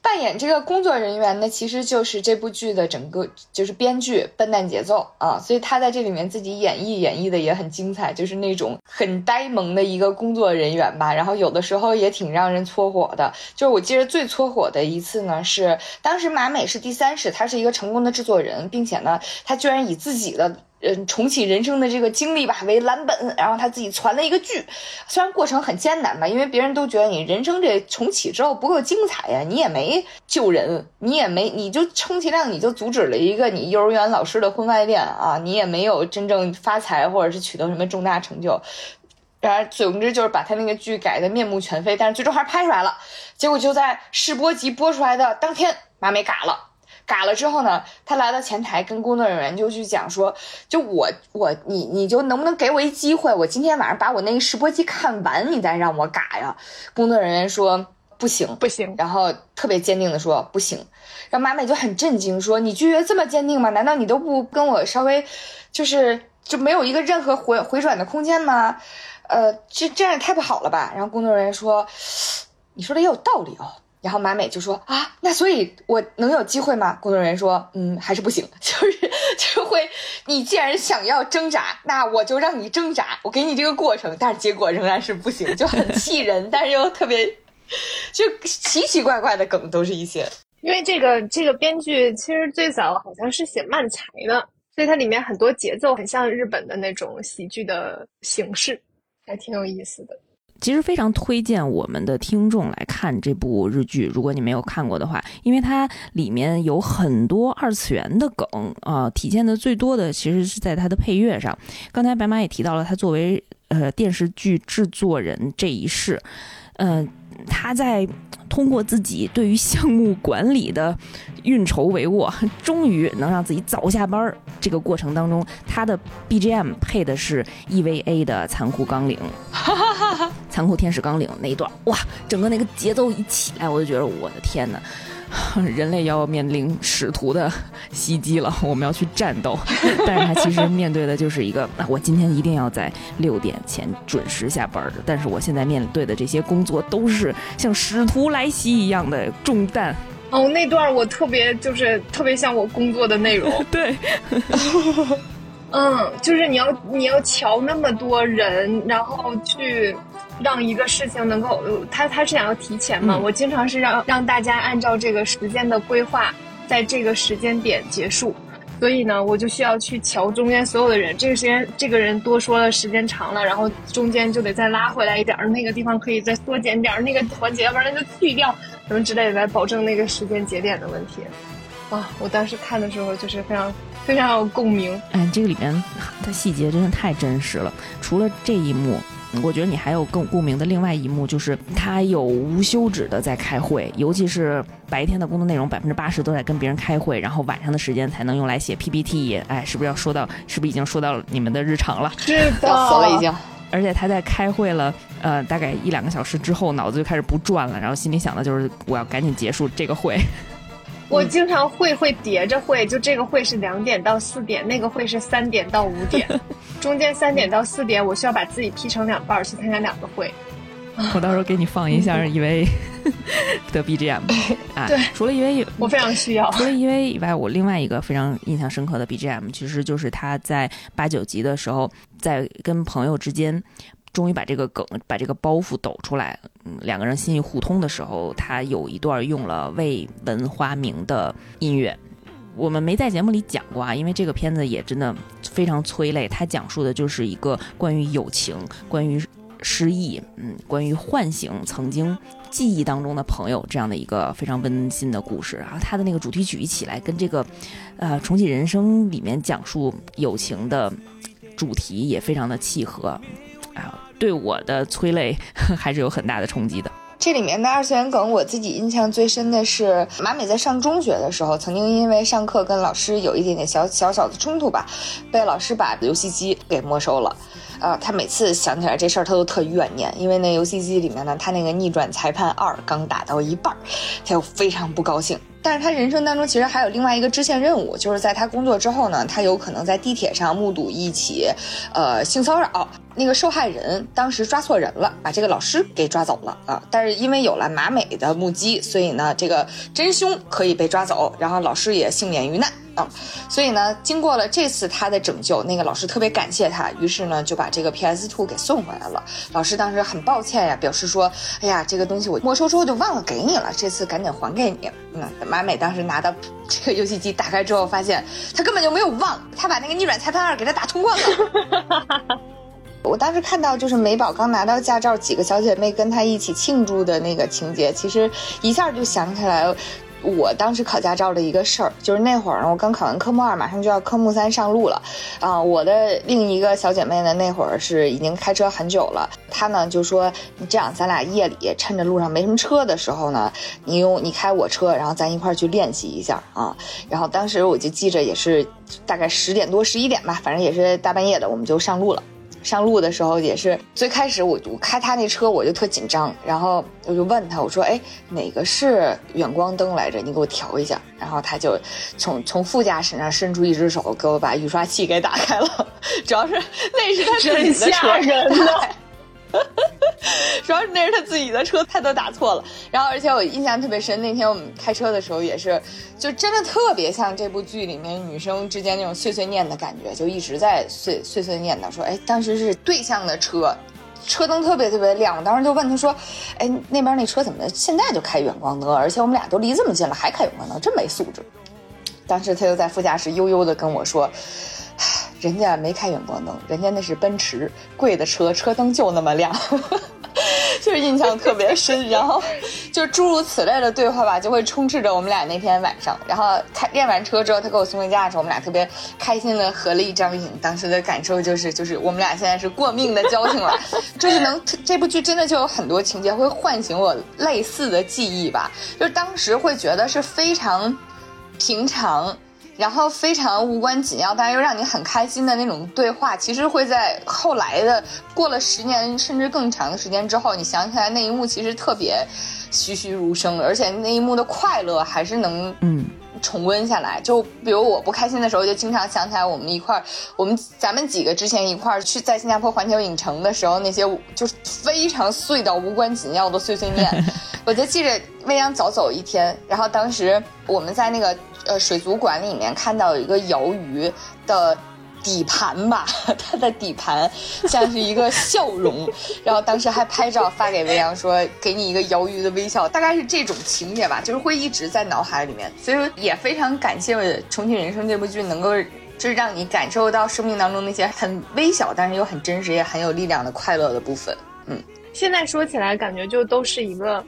[SPEAKER 1] 扮演这个工作人员呢，其实就是这部剧的整个就是编剧笨蛋节奏啊，所以他在这里面自己演绎演绎的也很精彩，就是那种很呆萌的一个工作人员吧。然后有的时候也挺让人搓火的，就是我记得最搓火的一次呢，是当时马美是第三世，他是一个成功的制作人，并且呢，他居然以自己的。嗯，重启人生的这个经历吧为蓝本，然后他自己传了一个剧，虽然过程很艰难吧，因为别人都觉得你人生这重启之后不够精彩呀，你也没救人，你也没，你就充其量你就阻止了一个你幼儿园老师的婚外恋啊，你也没有真正发财或者是取得什么重大成就，然而总之就是把他那个剧改的面目全非，但是最终还是拍出来了，结果就在试播集播出来的当天，马美嘎了。嘎了之后呢，他来到前台跟工作人员就去讲说，就我我你你就能不能给我一机会，我今天晚上把我那个试播机看完，你再让我嘎呀？工作人员说不行
[SPEAKER 3] 不行，
[SPEAKER 1] 然后特别坚定的说不行，然后马美就很震惊说你拒绝这么坚定吗？难道你都不跟我稍微就是就没有一个任何回回转的空间吗？呃，这这样也太不好了吧？然后工作人员说，你说的也有道理哦。然后马美就说啊，那所以我能有机会吗？工作人员说，嗯，还是不行，就是 就会，你既然想要挣扎，那我就让你挣扎，我给你这个过程，但是结果仍然是不行，就很气人，但是又特别，就奇奇怪怪的梗都是一些。
[SPEAKER 3] 因为这个这个编剧其实最早好像是写漫才的，所以它里面很多节奏很像日本的那种喜剧的形式，还挺有意思的。
[SPEAKER 2] 其实非常推荐我们的听众来看这部日剧，如果你没有看过的话，因为它里面有很多二次元的梗啊，体现的最多的其实是在它的配乐上。刚才白马也提到了，他作为呃电视剧制作人这一世，嗯。他在通过自己对于项目管理的运筹帷幄，终于能让自己早下班儿。这个过程当中，他的 BGM 配的是 EVA 的《残酷纲领 》，残酷天使纲领那一段，哇，整个那个节奏一起来，我就觉得我的天哪！人类要面临使徒的袭击了，我们要去战斗。但是他其实面对的就是一个，我今天一定要在六点前准时下班儿。但是我现在面对的这些工作都是像使徒来袭一样的重担。
[SPEAKER 3] 哦，那段我特别就是特别像我工作的内容。
[SPEAKER 2] 对。
[SPEAKER 3] 嗯，就是你要你要瞧那么多人，然后去让一个事情能够，他他是想要提前嘛？我经常是让让大家按照这个时间的规划，在这个时间点结束，所以呢，我就需要去瞧中间所有的人。这个时间这个人多说了，时间长了，然后中间就得再拉回来一点儿，那个地方可以再缩减点儿，那个环节要不然就去掉什么之类的，来保证那个时间节点的问题。啊，我当时看的时候就是非常。非常有共鸣，
[SPEAKER 2] 哎，这个里面它细节真的太真实了。除了这一幕，我觉得你还有更共鸣的另外一幕，就是他有无休止的在开会，尤其是白天的工作内容百分之八十都在跟别人开会，然后晚上的时间才能用来写 PPT。哎，是不是要说到？是不是已经说到你们的日常了？
[SPEAKER 3] 是的，
[SPEAKER 1] 死了已经。
[SPEAKER 2] 而且他在开会了，呃，大概一两个小时之后，脑子就开始不转了，然后心里想的就是我要赶紧结束这个会。
[SPEAKER 3] 我经常会会叠着会，就这个会是两点到四点，那个会是三点到五点，中间三点到四点我需要把自己劈成两半去参加两个会。
[SPEAKER 2] 我到时候给你放一下一位的 BGM 啊。
[SPEAKER 3] 对，
[SPEAKER 2] 除了一位，
[SPEAKER 3] 我非常需要。
[SPEAKER 2] 除了一位以外，我另外一个非常印象深刻的 BGM，其实就是他在八九集的时候，在跟朋友之间。终于把这个梗、把这个包袱抖出来，嗯，两个人心意互通的时候，他有一段用了未闻花名的音乐，我们没在节目里讲过啊，因为这个片子也真的非常催泪。它讲述的就是一个关于友情、关于失忆、嗯，关于唤醒曾经记忆当中的朋友这样的一个非常温馨的故事。然后它的那个主题曲一起来跟这个，呃，重启人生里面讲述友情的主题也非常的契合，对我的催泪 还是有很大的冲击的。
[SPEAKER 1] 这里面的二次元梗，我自己印象最深的是马美在上中学的时候，曾经因为上课跟老师有一点点小小小的冲突吧，被老师把游戏机给没收了。呃，他每次想起来这事儿，他都特怨念，因为那游戏机里面呢，他那个逆转裁判二刚打到一半，他又非常不高兴。但是他人生当中其实还有另外一个支线任务，就是在他工作之后呢，他有可能在地铁上目睹一起，呃，性骚扰。那个受害人当时抓错人了，把这个老师给抓走了啊！但是因为有了马美的目击，所以呢，这个真凶可以被抓走，然后老师也幸免于难啊！所以呢，经过了这次他的拯救，那个老师特别感谢他，于是呢就把这个 PS Two 给送回来了。老师当时很抱歉呀，表示说：“哎呀，这个东西我没收之后就忘了给你了，这次赶紧还给你。”嗯，马美当时拿到这个游戏机打开之后，发现他根本就没有忘，他把那个逆转裁判二给他打通关了。我当时看到就是美宝刚拿到驾照，几个小姐妹跟她一起庆祝的那个情节，其实一下就想起来我当时考驾照的一个事儿，就是那会儿呢，我刚考完科目二，马上就要科目三上路了，啊，我的另一个小姐妹呢，那会儿是已经开车很久了，她呢就说，这样，咱俩夜里趁着路上没什么车的时候呢，你用你开我车，然后咱一块去练习一下啊，然后当时我就记着也是大概十点多十一点吧，反正也是大半夜的，我们就上路了。上路的时候也是最开始我我开他那车我就特紧张，然后我就问他我说哎哪个是远光灯来着？你给我调一下。然后他就从从副驾驶那伸出一只手给我把雨刷器给打开了，主要是那是他自己的车。主要是那是他自己的车，他都打错了。然后，而且我印象特别深，那天我们开车的时候也是，就真的特别像这部剧里面女生之间那种碎碎念的感觉，就一直在碎碎碎念叨说：“哎，当时是对向的车，车灯特别特别亮。”我当时就问他说：“哎，那边那车怎么现在就开远光灯？而且我们俩都离这么近了，还开远光灯，真没素质。”当时他就在副驾驶悠悠的跟我说。人家没开远光灯，人家那是奔驰贵的车，车灯就那么亮，就是印象特别深。然后就诸如此类的对话吧，就会充斥着我们俩那天晚上。然后开练完车之后，他给我送回家的时候，我们俩特别开心的合了一张影。当时的感受就是，就是我们俩现在是过命的交情了。就是能这部剧真的就有很多情节会唤醒我类似的记忆吧。就是当时会觉得是非常平常。然后非常无关紧要，但是又让你很开心的那种对话，其实会在后来的过了十年甚至更长的时间之后，你想起来那一幕，其实特别栩栩如生，而且那一幕的快乐还是能嗯。重温下来。就比如我不开心的时候，就经常想起来我们一块儿，我们咱们几个之前一块儿去在新加坡环球影城的时候，那些就是非常碎到无关紧要的碎碎念。我就记着未央早走一天，然后当时我们在那个。呃，水族馆里面看到有一个鱿鱼的底盘吧，它的底盘像是一个笑容，然后当时还拍照发给未央说，给你一个摇鱼的微笑，大概是这种情节吧，就是会一直在脑海里面。所以说也非常感谢《重庆人生》这部剧，能够就是让你感受到生命当中那些很微小，但是又很真实，也很有力量的快乐的部分。嗯，
[SPEAKER 3] 现在说起来感觉就都是一个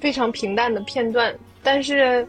[SPEAKER 3] 非常平淡的片段，但是。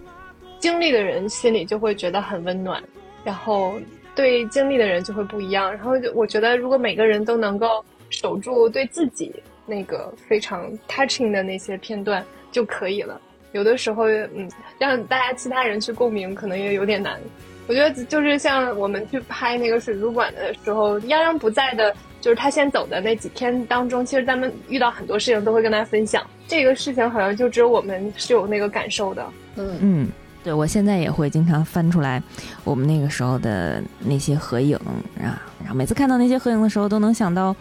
[SPEAKER 3] 经历的人心里就会觉得很温暖，然后对经历的人就会不一样。然后我觉得，如果每个人都能够守住对自己那个非常 touching 的那些片段就可以了。有的时候，嗯，让大家其他人去共鸣，可能也有点难。我觉得就是像我们去拍那个水族馆的时候，泱泱不在的，就是他先走的那几天当中，其实咱们遇到很多事情都会跟他分享。这个事情好像就只有我们是有那个感受的。
[SPEAKER 1] 嗯
[SPEAKER 2] 嗯，对，我现在也会经常翻出来我们那个时候的那些合影啊，然后每次看到那些合影的时候，都能想到，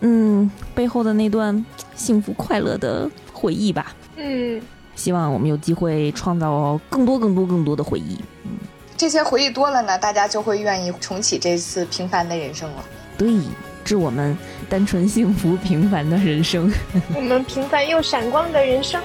[SPEAKER 2] 嗯，背后的那段幸福快乐的回忆吧。
[SPEAKER 3] 嗯，
[SPEAKER 2] 希望我们有机会创造更多、更多、更多的回忆。
[SPEAKER 1] 这些回忆多了呢，大家就会愿意重启这次平凡的人生了。
[SPEAKER 2] 对，致我们单纯、幸福、平凡的人生。
[SPEAKER 3] 我们平凡又闪光的人生。